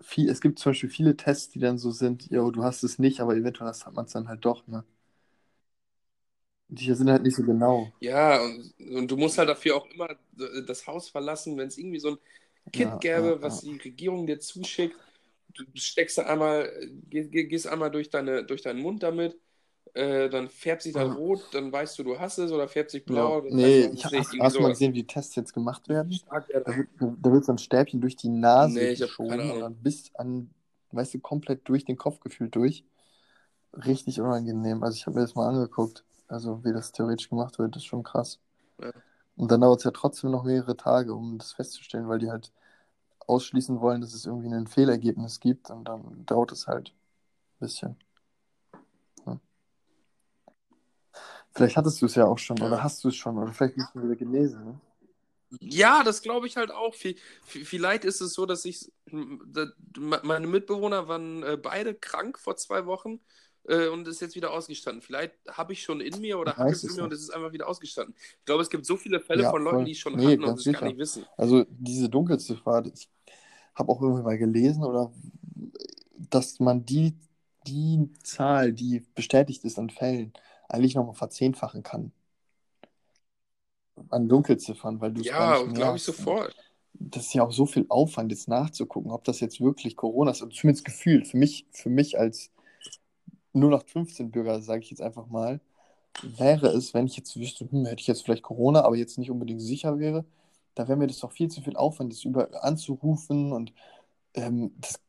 Viel, es gibt zum Beispiel viele Tests, die dann so sind, jo, du hast es nicht, aber eventuell hat man es dann halt doch, ne? Die sind halt nicht so genau. Ja, und, und du musst halt dafür auch immer das Haus verlassen, wenn es irgendwie so ein Kit Ja, gäbe, ja, was ja. die Regierung dir zuschickt. Du steckst da einmal, geh, geh, gehst einmal durch, deine, durch deinen Mund damit, äh, dann färbt sich das Ja. rot, dann weißt du, du hast es, oder färbt sich Ja. blau, dann Nee, ich du hab, hast es nicht. hast, Irgendwie hast du mal gesehen, wie die Tests jetzt gemacht werden? Stark Da wird, da wird so ein Stäbchen durch die Nase Nee, geschoben und dann bis an, weißt du, komplett durch den Kopf gefühlt durch. Richtig unangenehm. Also ich habe mir das mal angeguckt. Also wie das theoretisch gemacht wird, ist schon krass. Ja. Und dann dauert es ja trotzdem noch mehrere Tage, um das festzustellen, weil die halt ausschließen wollen, dass es irgendwie ein Fehlergebnis gibt und dann dauert es halt ein bisschen. Ja. Vielleicht hattest du es ja auch schon oder hast du es schon oder vielleicht bist du wieder genesen. Ne? Ja, das glaube ich halt auch. Vi- vi- Vielleicht ist es so, dass ich. Meine Mitbewohner waren äh, beide krank vor zwei Wochen äh, und ist jetzt wieder ausgestanden. Vielleicht habe ich schon in mir oder weiß es in mir und nicht. es ist einfach wieder ausgestanden. Ich glaube, es gibt so viele Fälle Ja, von Leuten, voll. die es schon Nee, hatten und es gar sicher. nicht wissen. Also diese Dunkelziffer, ich habe auch irgendwie mal gelesen oder dass man die, die Zahl, die bestätigt ist an Fällen, eigentlich nochmal verzehnfachen kann. An Dunkelziffern, weil du gar Ja, glaube ich. Und sofort. das ist ja auch so viel Aufwand, jetzt nachzugucken, ob das jetzt wirklich Corona ist. Und zumindest gefühlt, für mich, für mich als 0815-Bürger, sage ich jetzt einfach mal, wäre es, wenn ich jetzt wüsste, hm, hätte ich jetzt vielleicht Corona, aber jetzt nicht unbedingt sicher wäre, da wäre mir das doch viel zu viel Aufwand, das über anzurufen und ähm, das,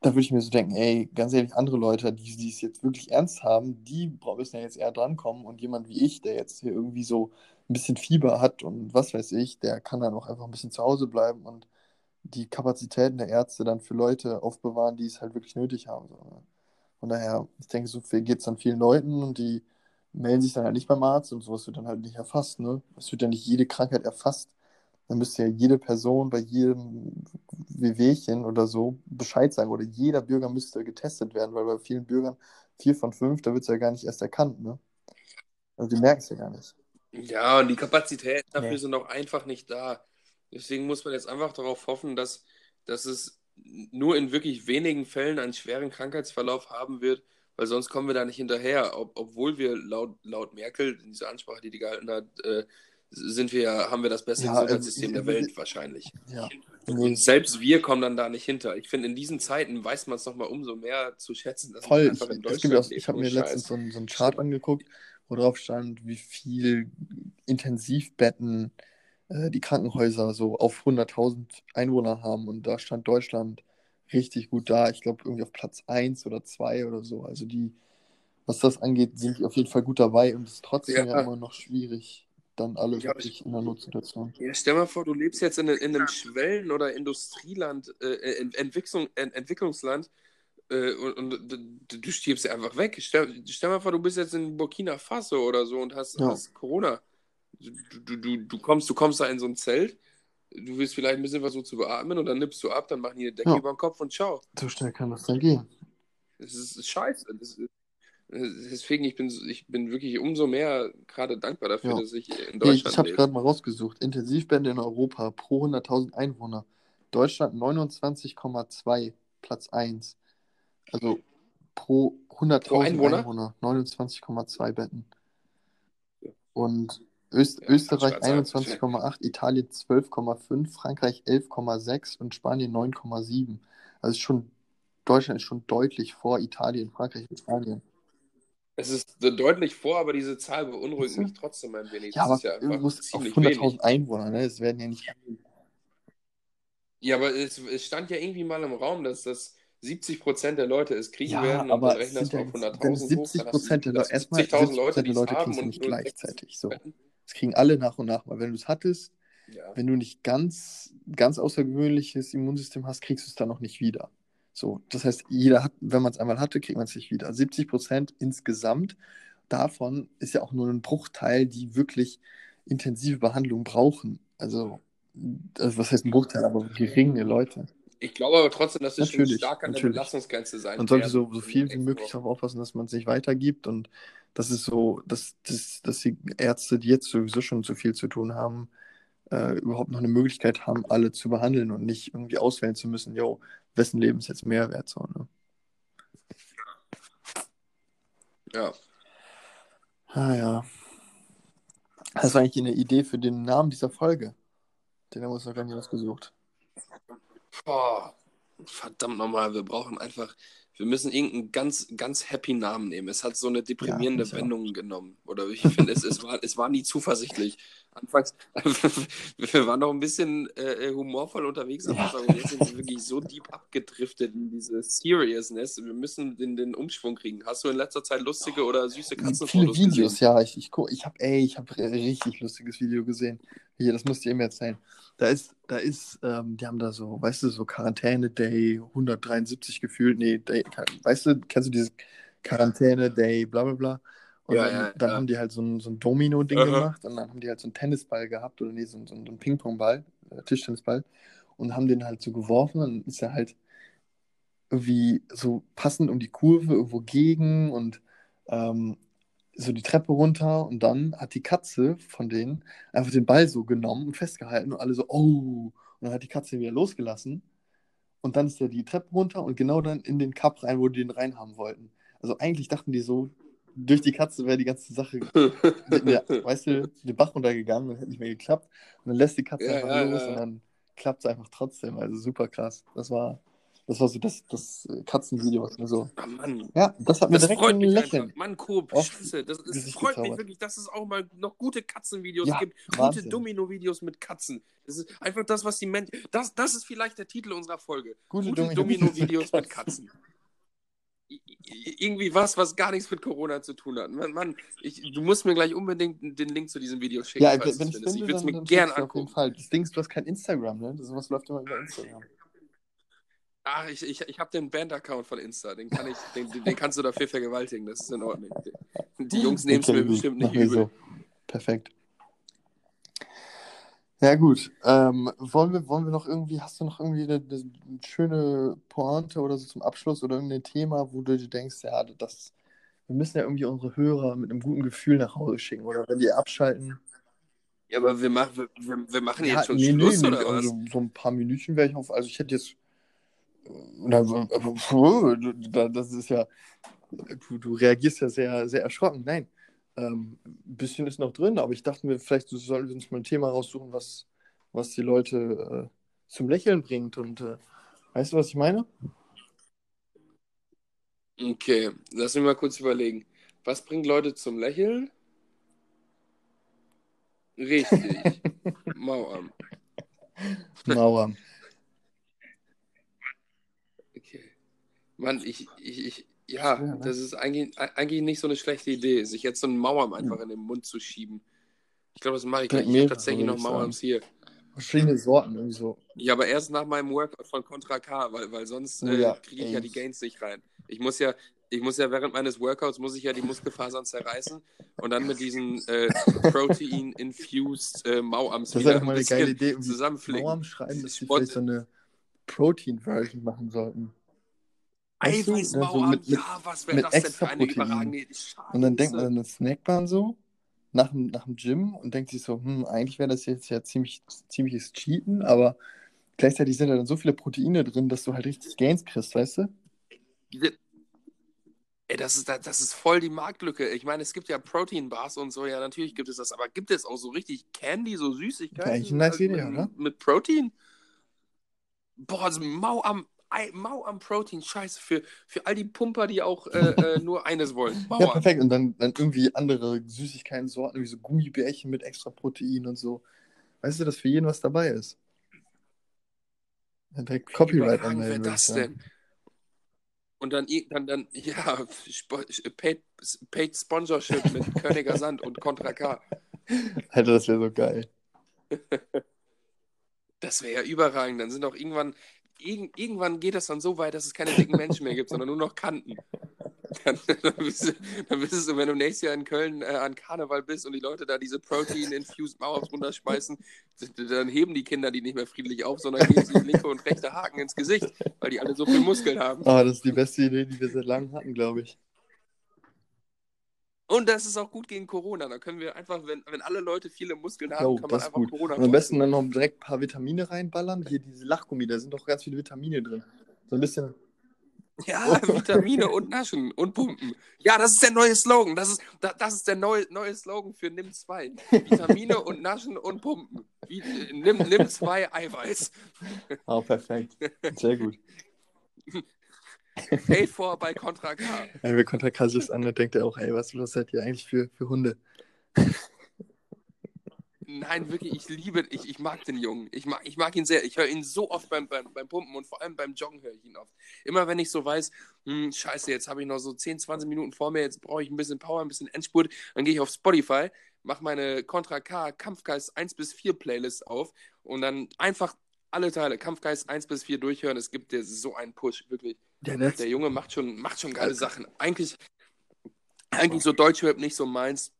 da würde ich mir so denken, ey, ganz ehrlich, andere Leute, die, die es jetzt wirklich ernst haben, die müssen ja jetzt eher drankommen und jemand wie ich, der jetzt hier irgendwie so ein bisschen Fieber hat und was weiß ich, der kann dann auch einfach ein bisschen zu Hause bleiben und die Kapazitäten der Ärzte dann für Leute aufbewahren, die es halt wirklich nötig haben. So, ne? Von daher, ich denke, so viel geht es dann vielen Leuten und die melden sich dann halt nicht beim Arzt und sowas wird dann halt nicht erfasst. Ne? Es wird ja nicht jede Krankheit erfasst. Dann müsste ja jede Person bei jedem Wehwehchen oder so Bescheid sagen. Oder jeder Bürger müsste getestet werden, weil bei vielen Bürgern, vier von fünf, da wird es ja gar nicht erst erkannt. Ne? Also die merken es ja gar nicht. Ja, und die Kapazitäten dafür Nee. sind auch einfach nicht da. Deswegen muss man jetzt einfach darauf hoffen, dass, dass es nur in wirklich wenigen Fällen einen schweren Krankheitsverlauf haben wird, weil sonst kommen wir da nicht hinterher. Ob, obwohl wir laut, laut Merkel in dieser Ansprache, die die gehalten hat, äh, sind wir haben wir das beste Ja, Gesundheitssystem äh, der äh, Welt wahrscheinlich. Ja. Und selbst wir kommen dann da nicht hinter. Ich finde, in diesen Zeiten weiß man es nochmal umso mehr zu schätzen, dass Voll. einfach in Deutschland auch, ich habe mir letztens Scheiß. so einen, so einen Chart angeguckt, wo drauf stand, wie viel Intensivbetten äh, die Krankenhäuser so auf 100.000 Einwohner haben. Und da stand Deutschland richtig gut da. Ich glaube, irgendwie auf Platz 1 oder 2 oder so. Also die, was das angeht, sind die auf jeden Fall gut dabei. Und es ist trotzdem ja, Ja. immer noch schwierig, dann alle Ja, wirklich in einer Notsituation. Ja, stell mal vor, du lebst jetzt in, in einem Schwellen- oder Industrieland, äh, Ent Entwicklung, Ent Entwicklungsland äh, und, und du, du stirbst ja einfach weg. Stell, stell mal vor, du bist jetzt in Burkina Faso oder so und hast, Ja. hast Corona. Du, du, du, kommst, du kommst da in so ein Zelt, du willst vielleicht ein bisschen versuchen zu beatmen und dann nippst du ab, dann machen die eine Decke Ja. über den Kopf und ciao. So schnell kann das dann gehen. Das ist, scheiße. Das ist, deswegen, ich bin, ich bin wirklich umso mehr gerade dankbar dafür, Ja. dass ich in Hey, ich Deutschland habe gerade mal rausgesucht. Intensivbände in Europa pro 100.000 Einwohner. Deutschland 29,2, Platz 1. Also pro 100.000 Pro Einwohner? Einwohner 29,2 Betten. Und Öst Ja, Österreich kannst du grad sagen. 21,8, Italien 12,5, Frankreich 11,6 und Spanien 9,7. Also schon, Deutschland ist schon deutlich vor Italien, Frankreich und Spanien. Es ist deutlich vor, aber diese Zahl beunruhigt mich trotzdem ein wenig. Ja, Das aber ist ja du musst auf ziemlich 100.000 wenig. Einwohner, ne? Es werden ja nicht. Ja, aber es, es stand ja irgendwie mal im Raum, dass das 70% der Leute es kriegen Ja, werden und aber dann sind du ja auf jetzt, wenn 100.000 hoch, 70 dann hast du Prozent der Leute, das erstmal 70.000 70 Leute, Prozent die Leute kriegen es nicht gleichzeitig. So. 6 Es kriegen alle nach und nach mal. Wenn du es hattest, Ja. wenn du nicht ganz, ganz außergewöhnliches Immunsystem hast, kriegst du es dann noch nicht wieder. So, das heißt, jeder hat, wenn man es einmal hatte, kriegt man es nicht wieder. 70 Prozent insgesamt. Davon ist ja auch nur ein Bruchteil, die wirklich intensive Behandlung brauchen. Also, also was heißt ein Bruchteil, aber geringe Leute. Ich glaube aber trotzdem, dass wir schon Natürlich, stark an der natürlich. Belastungsgrenze sein Man sollte so, so viel wie möglich darauf aufpassen, dass man es nicht weitergibt und das ist so, dass, dass, dass die Ärzte, die jetzt sowieso schon zu viel zu tun haben, äh, überhaupt noch eine Möglichkeit haben, alle zu behandeln und nicht irgendwie auswählen zu müssen, jo, wessen Leben ist jetzt mehr wert, so, ne? Ja. Ah ja. Das war eigentlich eine Idee für den Namen dieser Folge. Den haben wir uns noch gar nicht ausgesucht. Boah, verdammt nochmal, wir brauchen einfach, Wir müssen irgendeinen ganz, ganz happy Namen nehmen. Es hat so eine deprimierende auch. Wendung genommen. Oder ich finde, es, es, war, es war nie zuversichtlich. Anfangs, wir waren noch ein bisschen äh, humorvoll unterwegs am Ja. Und jetzt sind wir wirklich so deep abgedriftet in diese Seriousness. Wir müssen den, den Umschwung kriegen. Hast du in letzter Zeit lustige oder süße Viele Katzenfotos Videos, gesehen? ja. Ich, ich, guck- ich habe, ey, ich habe richtig lustiges Video gesehen. Hier, das musst du ihm erzählen. Da ist, da ist, ähm, die haben da so, weißt du, so Quarantäne-Day 173 gefühlt. Nee, Day, weißt du, kennst du dieses Quarantäne-Day, bla bla bla. Und Ja, dann, ja, dann ja. haben die halt so ein, so ein Domino-Ding Aha. gemacht und dann haben die halt so einen Tennisball gehabt oder nee, so, ein- so einen Ping-Pong-Ball, äh, Tischtennisball und haben den halt so geworfen und dann ist er halt irgendwie so passend um die Kurve irgendwo gegen und ähm, so die Treppe runter und dann hat die Katze von denen einfach den Ball so genommen und festgehalten und alle so, oh, und dann hat die Katze ihn wieder losgelassen und dann ist er die Treppe runter und genau dann in den Cup rein, wo die den reinhaben wollten. Also eigentlich dachten die so, durch die Katze wäre die ganze Sache, ja, weißt du, den Bach runtergegangen und hätte nicht mehr geklappt. Und dann lässt die Katze Ja, einfach ja, los und dann klappt es einfach trotzdem. Also super krass. Das war, das war so das, das Katzenvideo, was mir so. Ah, Mann. Ja, das hat mir Das direkt freut ein mich Lächeln. einfach. Mann, auf scheiße. Das, das freut mich wirklich, dass es auch mal noch gute Katzenvideos Ja, gibt. Gute Wahnsinn. Domino-Videos mit Katzen. Das ist einfach das, was die Menschen. Das, das ist vielleicht der Titel unserer Folge. Gute Gute Domino-Videos mit Katzen. Irgendwie was, was gar nichts mit Corona zu tun hat. Mann, Mann ich, du musst mir gleich unbedingt den Link zu diesem Video schicken, Ja, wenn ich finde, Ich würde es mir dann gern schickst du auf jeden angucken. Fall. Das Ding ist, du hast kein Instagram, ne? Das sowas läuft immer über Instagram. Ach, ich, ich, ich habe den Band-Account von Insta. Den, kann ich, den, den kannst du dafür vergewaltigen. Das ist in Ordnung. Die Jungs nehmen es mir bestimmt nicht übel. so. Perfekt. Ja, gut. Ähm, wollen wir, wollen wir noch irgendwie, hast du noch irgendwie eine, eine schöne Pointe oder so zum Abschluss oder irgendein Thema, wo du dir denkst, ja, das, wir müssen ja irgendwie unsere Hörer mit einem guten Gefühl nach Hause schicken oder wenn die abschalten. Ja, aber wir, machen wir, wir, wir machen Ja, jetzt schon nee, Schluss, nee, oder nee, was? also so ein paar Minütchen wäre ich auf, also ich hätte jetzt, na, so- puh, da- das ist ja, du, du reagierst ja sehr, sehr erschrocken. Nein, ähm, ein bisschen ist noch drin, aber ich dachte mir, vielleicht sollten wir uns mal ein Thema raussuchen, was, was die Leute äh, zum Lächeln bringt. Und äh, weißt du, was ich meine? Okay, lass mich mal kurz überlegen. Was bringt Leute zum Lächeln? Richtig. Mauern. Mauer. Okay. Mann, ich, ich, ich, ja, Schwer, ne? das ist eigentlich, eigentlich nicht so eine schlechte Idee, sich jetzt so einen Mauern einfach in den Mund zu schieben. Ich glaube, das mache ich gleich. Ich habe tatsächlich noch. Mauerms hier. Verschiedene Sorten irgendwie so. Ja, aber erst nach meinem Workout von Contra K, weil, weil sonst äh, Ja, kriege ich ja die Gains nicht rein. Ich muss ja, ich muss ja während meines Workouts muss ich ja die Muskelfasern zerreißen und dann mit diesen äh, Protein-infused äh, Mauams Das ist wieder ein mal eine bisschen geile Idee. Zusammenflicken. Mauern schreiben, dass Sport- vielleicht so eine Protein-Version machen sollten. Weißt du, Eiweißmauern, also mit- mit- ja, was wäre das denn für eine Protein. überragende Idee? Und dann denkt man Scheiße. an eine Snackbahn so, nach, dem- nach dem Gym und denkt sich so, hm, eigentlich wäre das jetzt ja ziemlich, ziemliches Cheaten, aber gleichzeitig sind da dann so viele Proteine drin, dass du halt richtig Gains kriegst, weißt du? Ey, das ist, das ist voll die Marktlücke. Ich meine, es gibt ja Protein-Bars und so, ja, natürlich gibt es das, aber gibt es auch so richtig Candy, so Süßigkeiten? Eigentlich eine nice also Idee, mit, oder? Mit Protein? Boah, also Mau am, Mau am Protein, scheiße, für, für all die Pumper, die auch äh, äh, nur eines wollen. Mau Ja, perfekt. Und dann, dann irgendwie andere Süßigkeiten-Sorten, wie so Gummibärchen mit extra Protein und so. Weißt du, dass für jeden was dabei ist? Ja, direkt Copyright anmelden, ich das denn? Und dann, dann, dann ja, paid, paid Sponsorship mit Königer Sand und Contra K. Alter, das wäre so geil. Das wäre ja überragend. Dann sind auch irgendwann, irg irgendwann geht das dann so weit, dass es keine dicken Menschen mehr gibt, sondern nur noch Kanten. Dann, dann, bist du, du, wenn du nächstes Jahr in Köln äh, an Karneval bist und die Leute da diese Protein-infused Mauers runterschmeißen, dann heben die Kinder die nicht mehr friedlich auf, sondern geben sich linke und rechte Haken ins Gesicht, weil die alle so viel Muskeln haben. Aber das ist die beste Idee, die wir seit langem hatten, glaube ich. Und das ist auch gut gegen Corona. Da können wir einfach, wenn, wenn alle Leute viele Muskeln haben, Jo, kann man einfach gut. Corona Und am besten dann noch direkt ein paar Vitamine reinballern. Hier diese Lachgummi, da sind doch ganz viele Vitamine drin. So ein bisschen. Ja, Vitamine und Naschen und Pumpen. Ja, das ist der neue Slogan. Das ist, da- das ist der neue, neue Slogan für Nimm 2. Vitamine und Naschen und Pumpen. Wie, äh, nimm, nimm 2 Eiweiß. Ah, perfekt. Sehr gut. Paid for bei Contra K. Ja, wer Contra K sich an, dann denkt er auch, ey, was, was seid ihr eigentlich für, für Hunde? Nein, wirklich, ich liebe, ich, ich mag den Jungen. Ich mag, ich mag ihn sehr. Ich höre ihn so oft beim, beim, beim Pumpen und vor allem beim Joggen höre ich ihn oft. Immer wenn ich so weiß, hm, scheiße, jetzt habe ich noch so 10, 20 Minuten vor mir, jetzt brauche ich ein bisschen Power, ein bisschen Endspurt, dann gehe ich auf Spotify, mache meine Contra K Kampfgeist 1 bis 4 Playlist auf und dann einfach alle Teile, Kampfgeist 1 bis 4 durchhören. Es gibt dir so einen Push, wirklich. Das, Der Junge macht schon, macht schon geile Sachen. Eigentlich, eigentlich so Deutschrap nicht so meins,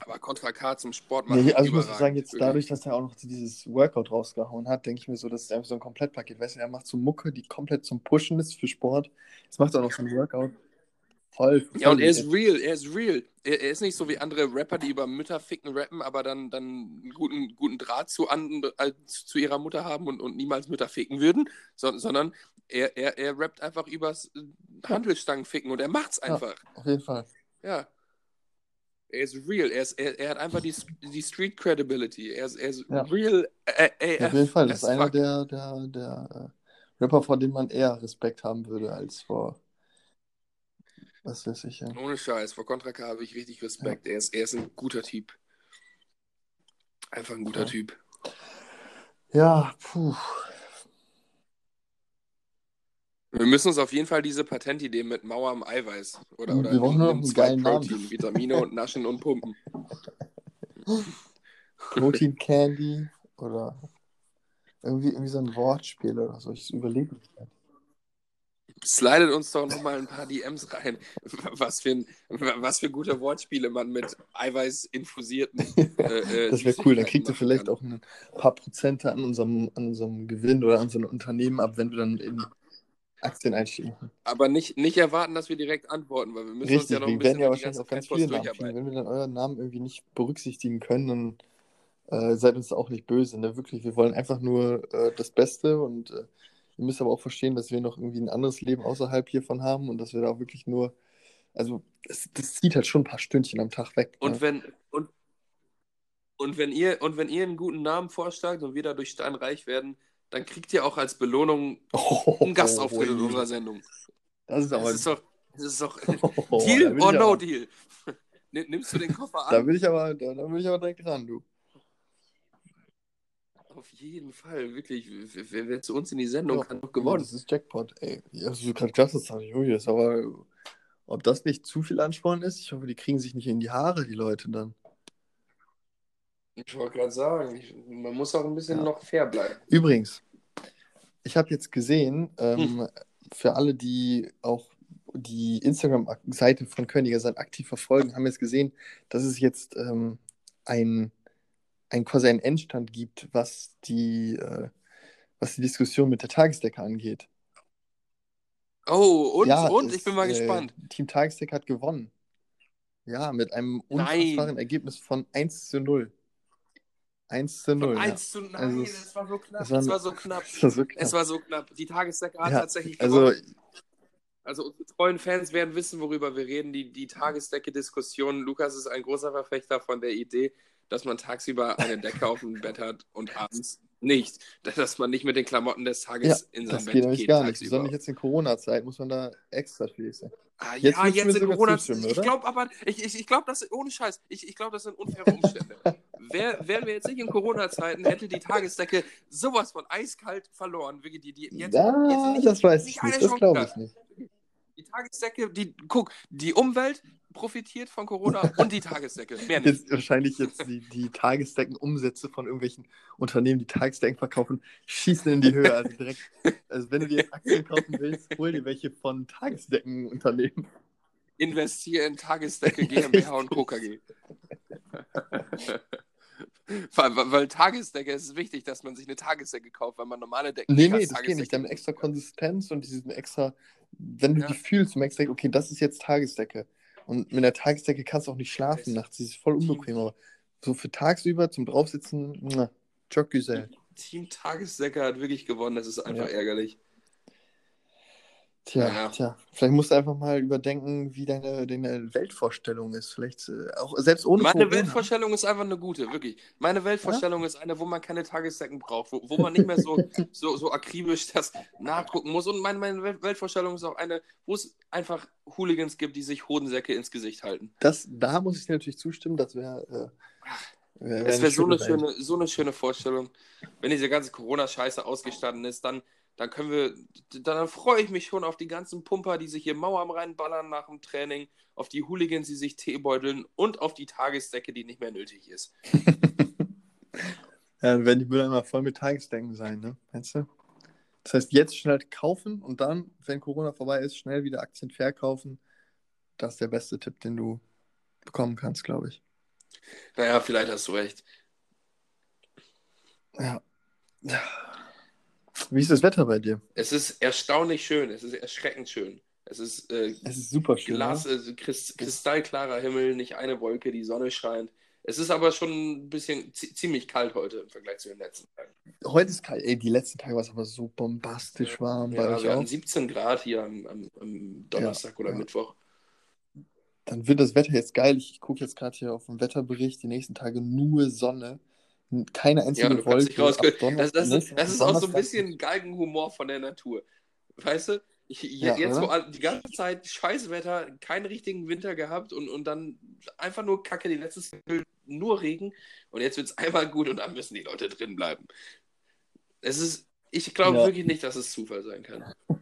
aber Contra K zum Sport machen. nee, also ich muss sagen, jetzt dadurch, dass er auch noch dieses Workout rausgehauen hat, denke ich mir so, das ist einfach so ein Komplettpaket. Weißt du, er macht so Mucke, die komplett zum Pushen ist für Sport. Jetzt macht er auch noch so ein Workout. Voll. voll Ja, und er ist real, er ist real. Er, er ist nicht so wie andere Rapper, die über Mütter ficken rappen, aber dann, dann einen guten, guten Draht zu, an, äh, zu ihrer Mutter haben und, und niemals Mütter ficken würden, so, sondern er, er, er rappt einfach übers äh, Handelsstangen ficken und er macht's einfach. Auf jeden Fall. Ja. Er ist real, er, ist, er, er hat einfach die, die Street Credibility. Er ist, er ist Ja. real äh, AF. Auf jeden Fall. Das ist einer der, der, der äh, Rapper, vor dem man eher Respekt haben würde, als vor. Was weiß ich, ja. Ohne Scheiß, vor Contra K habe ich richtig Respekt. Er, ist, er ist ein guter Typ. Einfach ein guter Ja. Typ. Ja, puh. Wir müssen uns auf jeden Fall diese Patentidee mit Mauer am Eiweiß oder, oder Wir brauchen noch einen geilen Namen. Protein, Vitamine und Naschen und Pumpen. Protein Candy oder irgendwie, irgendwie so ein Wortspiel oder so. Ich überlege. Slidet uns doch nochmal ein paar DMs rein, was für, ein, was für gute Wortspiele man mit Eiweiß infusierten. Äh, äh, Das wäre cool. Dann kriegt ihr vielleicht kann. auch ein paar Prozente an unserem, an unserem Gewinn oder an so einem Unternehmen ab, wenn wir dann in Aktien einsteigen. Aber nicht, nicht erwarten, dass wir direkt antworten, weil wir müssen uns Richtig, ja noch ein wir bisschen werden ja wahrscheinlich auch ganz viele Namen kriegen. Wenn wir dann euren Namen irgendwie nicht berücksichtigen können, dann äh, seid uns auch nicht böse. Ne? Wirklich, wir wollen einfach nur äh, das Beste und äh, ihr müsst aber auch verstehen, dass wir noch irgendwie ein anderes Leben außerhalb hiervon haben und dass wir da wirklich nur, also das, das zieht halt schon ein paar Stündchen am Tag weg. Und ne? wenn, und, und wenn ihr, und wenn ihr einen guten Namen vorschlagt und wir dadurch steinreich werden, dann kriegt ihr auch als Belohnung Oh, einen Gastauftritt in ui. unserer Sendung. Das ist aber. Das ist doch, das ist doch Oh, da Deal or no aber, Deal? Nimm- Nimmst du den Koffer Da an? will ich aber, da, da will ich aber direkt ran, du. Auf jeden Fall, wirklich. Wer, wer- zu uns in die Sendung Ja, kann, doch gewonnen. Das ist Jackpot, ey. Ja, so ui, das ist aber. Ob das nicht zu viel Ansporn ist? Ich hoffe, die kriegen sich nicht in die Haare, die Leute dann. Ich wollte gerade sagen, ich, man muss auch ein bisschen Ja. noch fair bleiben. Übrigens, ich habe jetzt gesehen, ähm, Hm. für alle, die auch die Instagram-Seite von Königer aktiv verfolgen, haben jetzt gesehen, dass es jetzt ähm, ein, ein quasi einen Endstand gibt, was die, äh, was die Diskussion mit der Tagesdecke angeht. Oh, und, Ja, und? es, Ich bin mal äh, gespannt. Team Tagesdeck hat gewonnen. Ja, mit einem Nein. unfassbaren Ergebnis von 1 zu 0. 1 zu 0. Von ja. 1 zu 9, Also es- es war so knapp. es war- es war so knapp. Das war so knapp. Es war so knapp. Die Tagesdecke hat Ja, tatsächlich also, gewonnen. Also unsere treuen Fans werden wissen, worüber wir reden. Die, die Tagesdecke-Diskussion. Lukas ist ein großer Verfechter von der Idee, dass man tagsüber eine Decke auf dem Bett hat und abends nicht. Dass man nicht mit den Klamotten des Tages ja, in sein das Bett geht nämlich gar nicht. Besonders jetzt in Corona-Zeit muss man da extra viel sein. Ah, Jetzt ja, jetzt in Corona. Ich glaube aber, ich, ich, ich glaube, das ohne Scheiß, ich, ich glaube, das sind unfaire Umstände. Wär, wären wir jetzt nicht in Corona-Zeiten, hätte die Tagesdecke sowas von eiskalt verloren. Die, die, jetzt, ja, jetzt nicht, das weiß nicht ich nicht. Das glaube ich nicht. Die Tagesdecke, die, guck, die Umwelt profitiert von Corona und die Tagesdecke. Mehr nicht. Jetzt wahrscheinlich jetzt die, die Tagesdecken-Umsätze von irgendwelchen Unternehmen, die Tagesdecken verkaufen, schießen in die Höhe. Also direkt, also wenn du dir jetzt Aktien kaufen willst, hol dir welche von Tagesdeckenunternehmen. Investiere in Tagesdecke GmbH und Co. KG. weil, weil, Tagesdecke es ist wichtig, dass man sich eine Tagesdecke kauft, weil man normale Decken Nee, nee, das geht nicht. Tagesdecke extra. Konsistenz und diesen extra, wenn du Ja. die fühlst, du merkst direkt, okay, das ist jetzt Tagesdecke. Und mit der Tagesdecke kannst du auch nicht schlafen nachts. Die ist voll unbequem. Aber so für tagsüber zum Draufsitzen, na, Güzel. Team Tagesdecke hat wirklich gewonnen, das ist einfach Ja. ärgerlich. Tja, Naja. tja, vielleicht musst du einfach mal überdenken, wie deine, deine Weltvorstellung ist. Vielleicht äh, auch selbst ohne Meine Corona. Weltvorstellung ist einfach eine gute, wirklich. Meine Weltvorstellung ist eine, wo man keine Tagesdecken braucht, wo, wo man nicht mehr so, so, so akribisch das nachgucken muss. Und meine, meine Wel- Weltvorstellung ist auch eine, wo es einfach Hooligans gibt, die sich Hodensäcke ins Gesicht halten. Das, da muss ich dir natürlich zustimmen, das wäre. Äh, wär, wär Das wäre so, eine Welt. schöne, so eine schöne Vorstellung. Wenn diese ganze Corona-Scheiße ausgestanden ist, dann, dann können wir, dann, freue ich mich schon auf die ganzen Pumper, die sich hier Mauer am reinballern nach dem Training, auf die Hooligans, die sich Teebeuteln und auf die Tagesdecke, die nicht mehr nötig ist. Ja, dann werden die Mülleimer voll mit Tagesdenken sein, ne? Meinst du? Das heißt, jetzt schnell kaufen und dann, wenn Corona vorbei ist, schnell wieder Aktien verkaufen. Das ist der beste Tipp, den du bekommen kannst, glaube ich. Naja, vielleicht hast du recht. Ja. Wie ist das Wetter bei dir? Es ist erstaunlich schön, es ist erschreckend schön. Es ist äh, Es ist super schön. Glas, oder? äh, Christ, kristallklarer Himmel, nicht eine Wolke, die Sonne scheint. Es ist aber schon ein bisschen zi- ziemlich kalt heute im Vergleich zu den letzten Tagen. Heute ist kalt. Ey, die letzten Tage war es aber so bombastisch warm bei Ja, euch wir auch. hatten 17 Grad hier am, am, am Donnerstag oder ja. Mittwoch. Dann wird das Wetter jetzt geil. Ich gucke jetzt gerade hier auf den Wetterbericht. Die nächsten Tage nur Sonne. Keine Ja, einzige kannst Wolke. Das, das, ist, das ist auch so ein bisschen Galgenhumor von der Natur. Weißt du? Ich, Ja, jetzt, oder? wo die ganze Zeit Scheißwetter, keinen richtigen Winter gehabt und, und dann einfach nur Kacke, die letzte Zeit nur Regen und jetzt wird es einmal gut und dann müssen die Leute drin bleiben. Es ist, ich glaube Ja. wirklich nicht, dass es Zufall sein kann.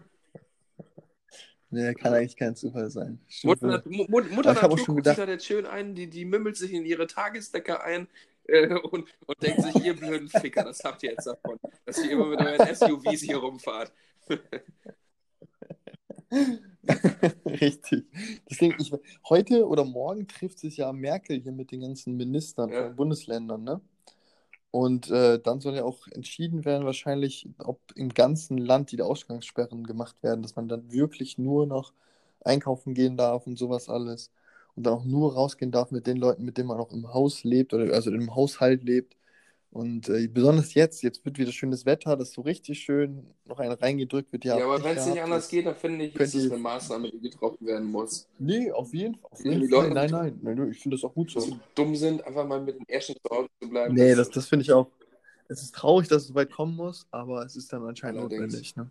Nee, kann eigentlich kein Zufall sein. Stimmt, Mutter, ja. Mu- Mu- Mutter auch Natur guckt sich da jetzt schön ein, die, die mümmelt sich in ihre Tagesdecke ein und, und denkt sich, ihr blöden Ficker, das habt ihr jetzt davon, dass ihr immer mit euren SUVs hier rumfahrt. Richtig. Deswegen, ich, heute oder morgen trifft sich ja Merkel hier mit den ganzen Ministern Ja. von Bundesländern, ne? Und äh, dann soll ja auch entschieden werden, wahrscheinlich, ob im ganzen Land die Ausgangssperren gemacht werden, dass man dann wirklich nur noch einkaufen gehen darf und sowas alles. Und dann auch nur rausgehen darf mit den Leuten, mit denen man auch im Haus lebt oder also im Haushalt lebt. Und äh, besonders jetzt, jetzt wird wieder schönes Wetter, das so richtig schön noch einen reingedrückt wird. Ja, Ja, aber wenn es nicht anders das- geht, dann finde ich, ist es ihr- eine Maßnahme, die getroffen werden muss. Nee, auf jeden Fall. Auf jeden Fall. Nein, nein, nein, nein, ich finde das auch gut so. so dumm sind, einfach mal mit den Ärschen zu Hause zu bleiben. Nee, das, das finde ich auch. Es ist traurig, dass es so weit kommen muss, aber es ist dann anscheinend Allerdings. notwendig. Ne?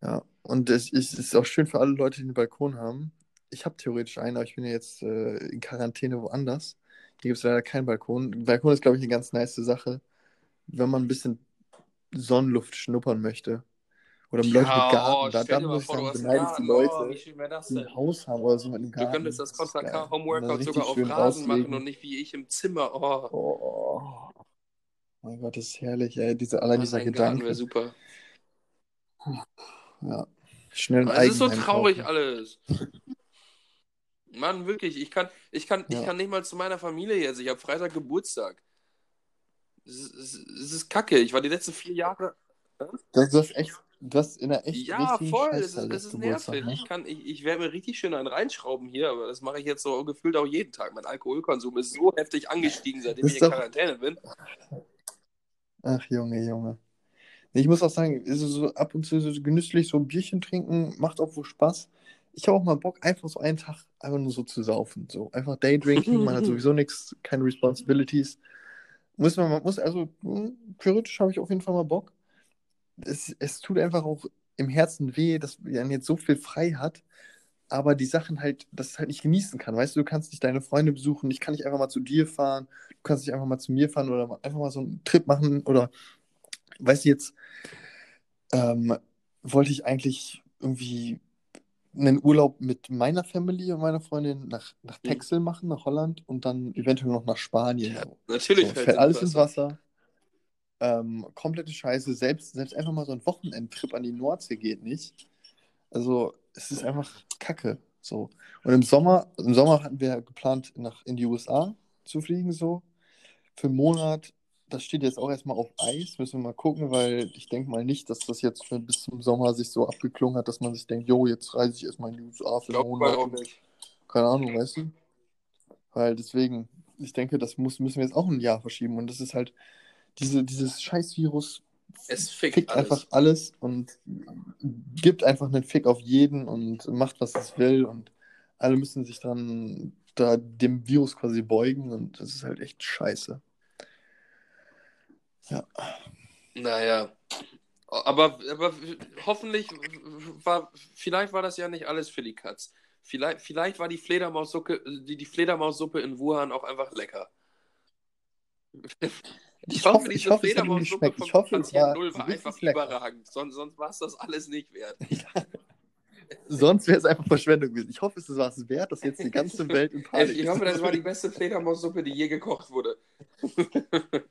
Ja, und es, es ist auch schön für alle Leute, die einen Balkon haben. Ich habe theoretisch einen, aber ich bin ja jetzt äh, in Quarantäne woanders. Hier gibt es leider keinen Balkon. Balkon ist, glaube ich, eine ganz nice Sache, wenn man ein bisschen Sonnenluft schnuppern möchte. Oder Leute mit Garten. oh, da stell da dir mal muss ich du sagen, hast einen beneide ich Garten. die Oh, Leute, das die ein Haus haben oder so mit einem Du Garten. könntest das Contra. K dann Homeworkout sogar auf Rasen machen rauslegen. und nicht wie ich im Zimmer. Oh, Oh, mein Gott, das ist herrlich, ey. Diese, allein dieser ein Garten Gedanke. wäre super. Ja. Schnell ein es ist so traurig alles. Mann, wirklich, ich kann, ich kann, ich Ja. kann nicht mal zu meiner Familie jetzt. Ich habe Freitag Geburtstag. Es ist, es ist- ist kacke. Ich war die letzten vier Jahre. Das, hast echt, du hast in einer echt Ja, voll. Es Scheißzeit ist, es ist nervig. ne? Ich, kann, ich, ich werde mir richtig schön einen reinschrauben hier, aber das mache ich jetzt so gefühlt auch jeden Tag. Mein Alkoholkonsum ist so heftig angestiegen, seitdem Das ich ist in Quarantäne bin. Ach, Junge, Junge. Ich muss auch sagen, ist so ab und zu so genüsslich so ein Bierchen trinken, macht auch wohl Spaß. Ich habe auch mal Bock, einfach so einen Tag einfach nur so zu saufen. So einfach Daydrinking, man hat sowieso nichts, keine Responsibilities. Muss man, man muss also, hm, theoretisch habe ich auf jeden Fall mal Bock. Es, es tut einfach auch im Herzen weh, dass man jetzt so viel frei hat, aber die Sachen halt, dass es halt nicht genießen kann. Weißt du, du kannst nicht deine Freunde besuchen, ich kann nicht einfach mal zu dir fahren, du kannst nicht einfach mal zu mir fahren oder einfach mal so einen Trip machen oder, weißt du, jetzt ähm, wollte ich eigentlich irgendwie einen Urlaub mit meiner Family und meiner Freundin nach, nach Mhm. Texel machen, nach Holland und dann eventuell noch nach Spanien. Ja. Natürlich So, fällt fällt alles ins ins Wasser. Ähm, komplette Scheiße. Selbst, selbst einfach mal so ein Wochenendtrip an die Nordsee geht nicht. Also, es ist einfach Kacke. So. Und im Sommer, im Sommer hatten wir geplant, nach, in die USA zu fliegen, so. Für einen Monat. Das steht jetzt auch erstmal auf Eis. Müssen wir mal gucken, weil ich denke mal nicht, dass das jetzt bis zum Sommer sich so abgeklungen hat, dass man sich denkt, jo, jetzt reise ich erstmal in die USA für einen Monat. Keine Ahnung, weißt du? Weil deswegen, ich denke, das muss, müssen wir jetzt auch ein Jahr verschieben. Und das ist halt, diese, dieses Scheißvirus Es fickt, fickt alles. einfach alles und gibt einfach einen Fick auf jeden und macht, was es will und alle müssen sich dann da dem Virus quasi beugen und das ist halt echt scheiße. Ja. Naja. Aber, aber hoffentlich war, vielleicht war das ja nicht alles für die Katz. Vielleicht, vielleicht war die Fledermaussuppe, die, die Fledermaussuppe in Wuhan auch einfach lecker. Ich hoffe, ich hoffe, es hat ihm geschmeckt. Ich hoffe, es war, Null war einfach lecker. überragend. Sonst, sonst war es das alles nicht wert. Sonst wäre es einfach Verschwendung gewesen. Ich hoffe, es war es wert, dass jetzt die ganze Welt in Panik Ich, ich hoffe, das war die beste Fledermaussuppe, die je gekocht wurde.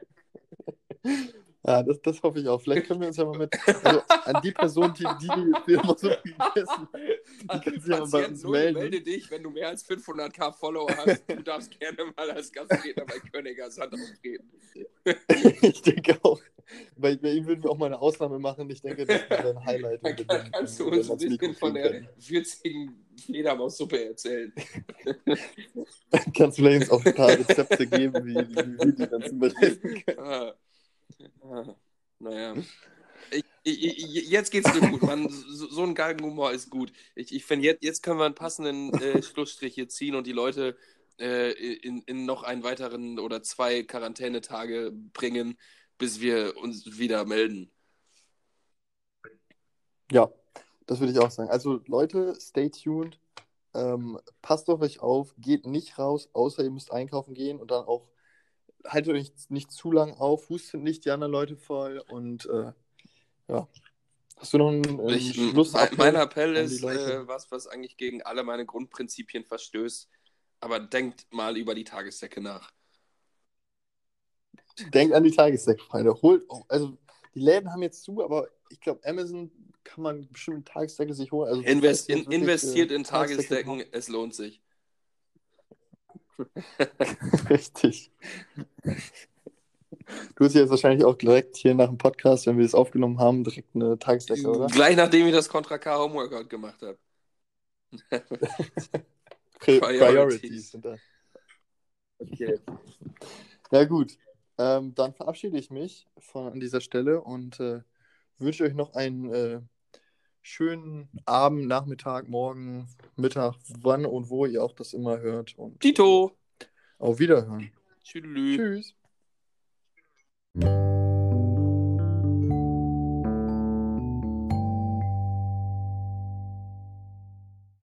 Ja, das, das hoffe ich auch. Vielleicht können wir uns ja mal mit also an die Person, die die, die Fledermaussuppe gegessen hat, die kann sich ja mal bei uns melden. melde dich, wenn du mehr als 500k Follower hast. Du darfst gerne mal als Gastredner bei Königer Sand auftreten. Ich denke auch. Bei, bei ihm würden wir auch mal eine Ausnahme machen. Ich denke, das wäre ein Highlight. Dann kann, kannst du uns ein bisschen von der können. würzigen Fledermaussuppe erzählen. Kannst du vielleicht uns auch ein paar Rezepte geben, wie, wie wir die dann zubereiten können. Ah. Naja. Ich, ich, ich, jetzt geht's mir gut, Mann. So, so ein Galgenhumor ist gut. Ich, ich finde, jetzt, jetzt können wir einen passenden äh, Schlussstrich hier ziehen und die Leute äh, in, in noch einen weiteren oder zwei Quarantänetage bringen, bis wir uns wieder melden. Ja, das würde ich auch sagen. Also Leute, stay tuned. Ähm, passt auf euch auf, geht nicht raus, außer ihr müsst einkaufen gehen und dann auch haltet euch nicht zu lang auf, hustet nicht die anderen Leute voll und äh, ja. Hast du noch einen, einen Ich, Schluss? mein, mein Appell ist äh, was, was eigentlich gegen alle meine Grundprinzipien verstößt. Aber denkt mal über die Tagessäcke nach. Denkt an die Tagessäcke, Freunde. Holt, also die Läden haben jetzt zu, aber ich glaube, Amazon kann man bestimmt Tagessäcke sich holen. Also, Invest, in, wirklich, investiert äh, in Tagessäcke Tagesdecken, es lohnt sich. Richtig. Du hast jetzt wahrscheinlich auch direkt hier nach dem Podcast, wenn wir das aufgenommen haben, direkt eine Tagesdecke, oder? Gleich nachdem ich das Contra K Homeworkout gemacht habe. Pri Priorities. Priorities sind da. Okay. Ja, gut. Ähm, dann verabschiede ich mich von an dieser Stelle und äh, wünsche euch noch einen äh, schönen Abend, Nachmittag, Morgen, Mittag, wann und wo ihr auch das immer hört. Und Tito! Auf Wiederhören. Tschüss. Tschüss.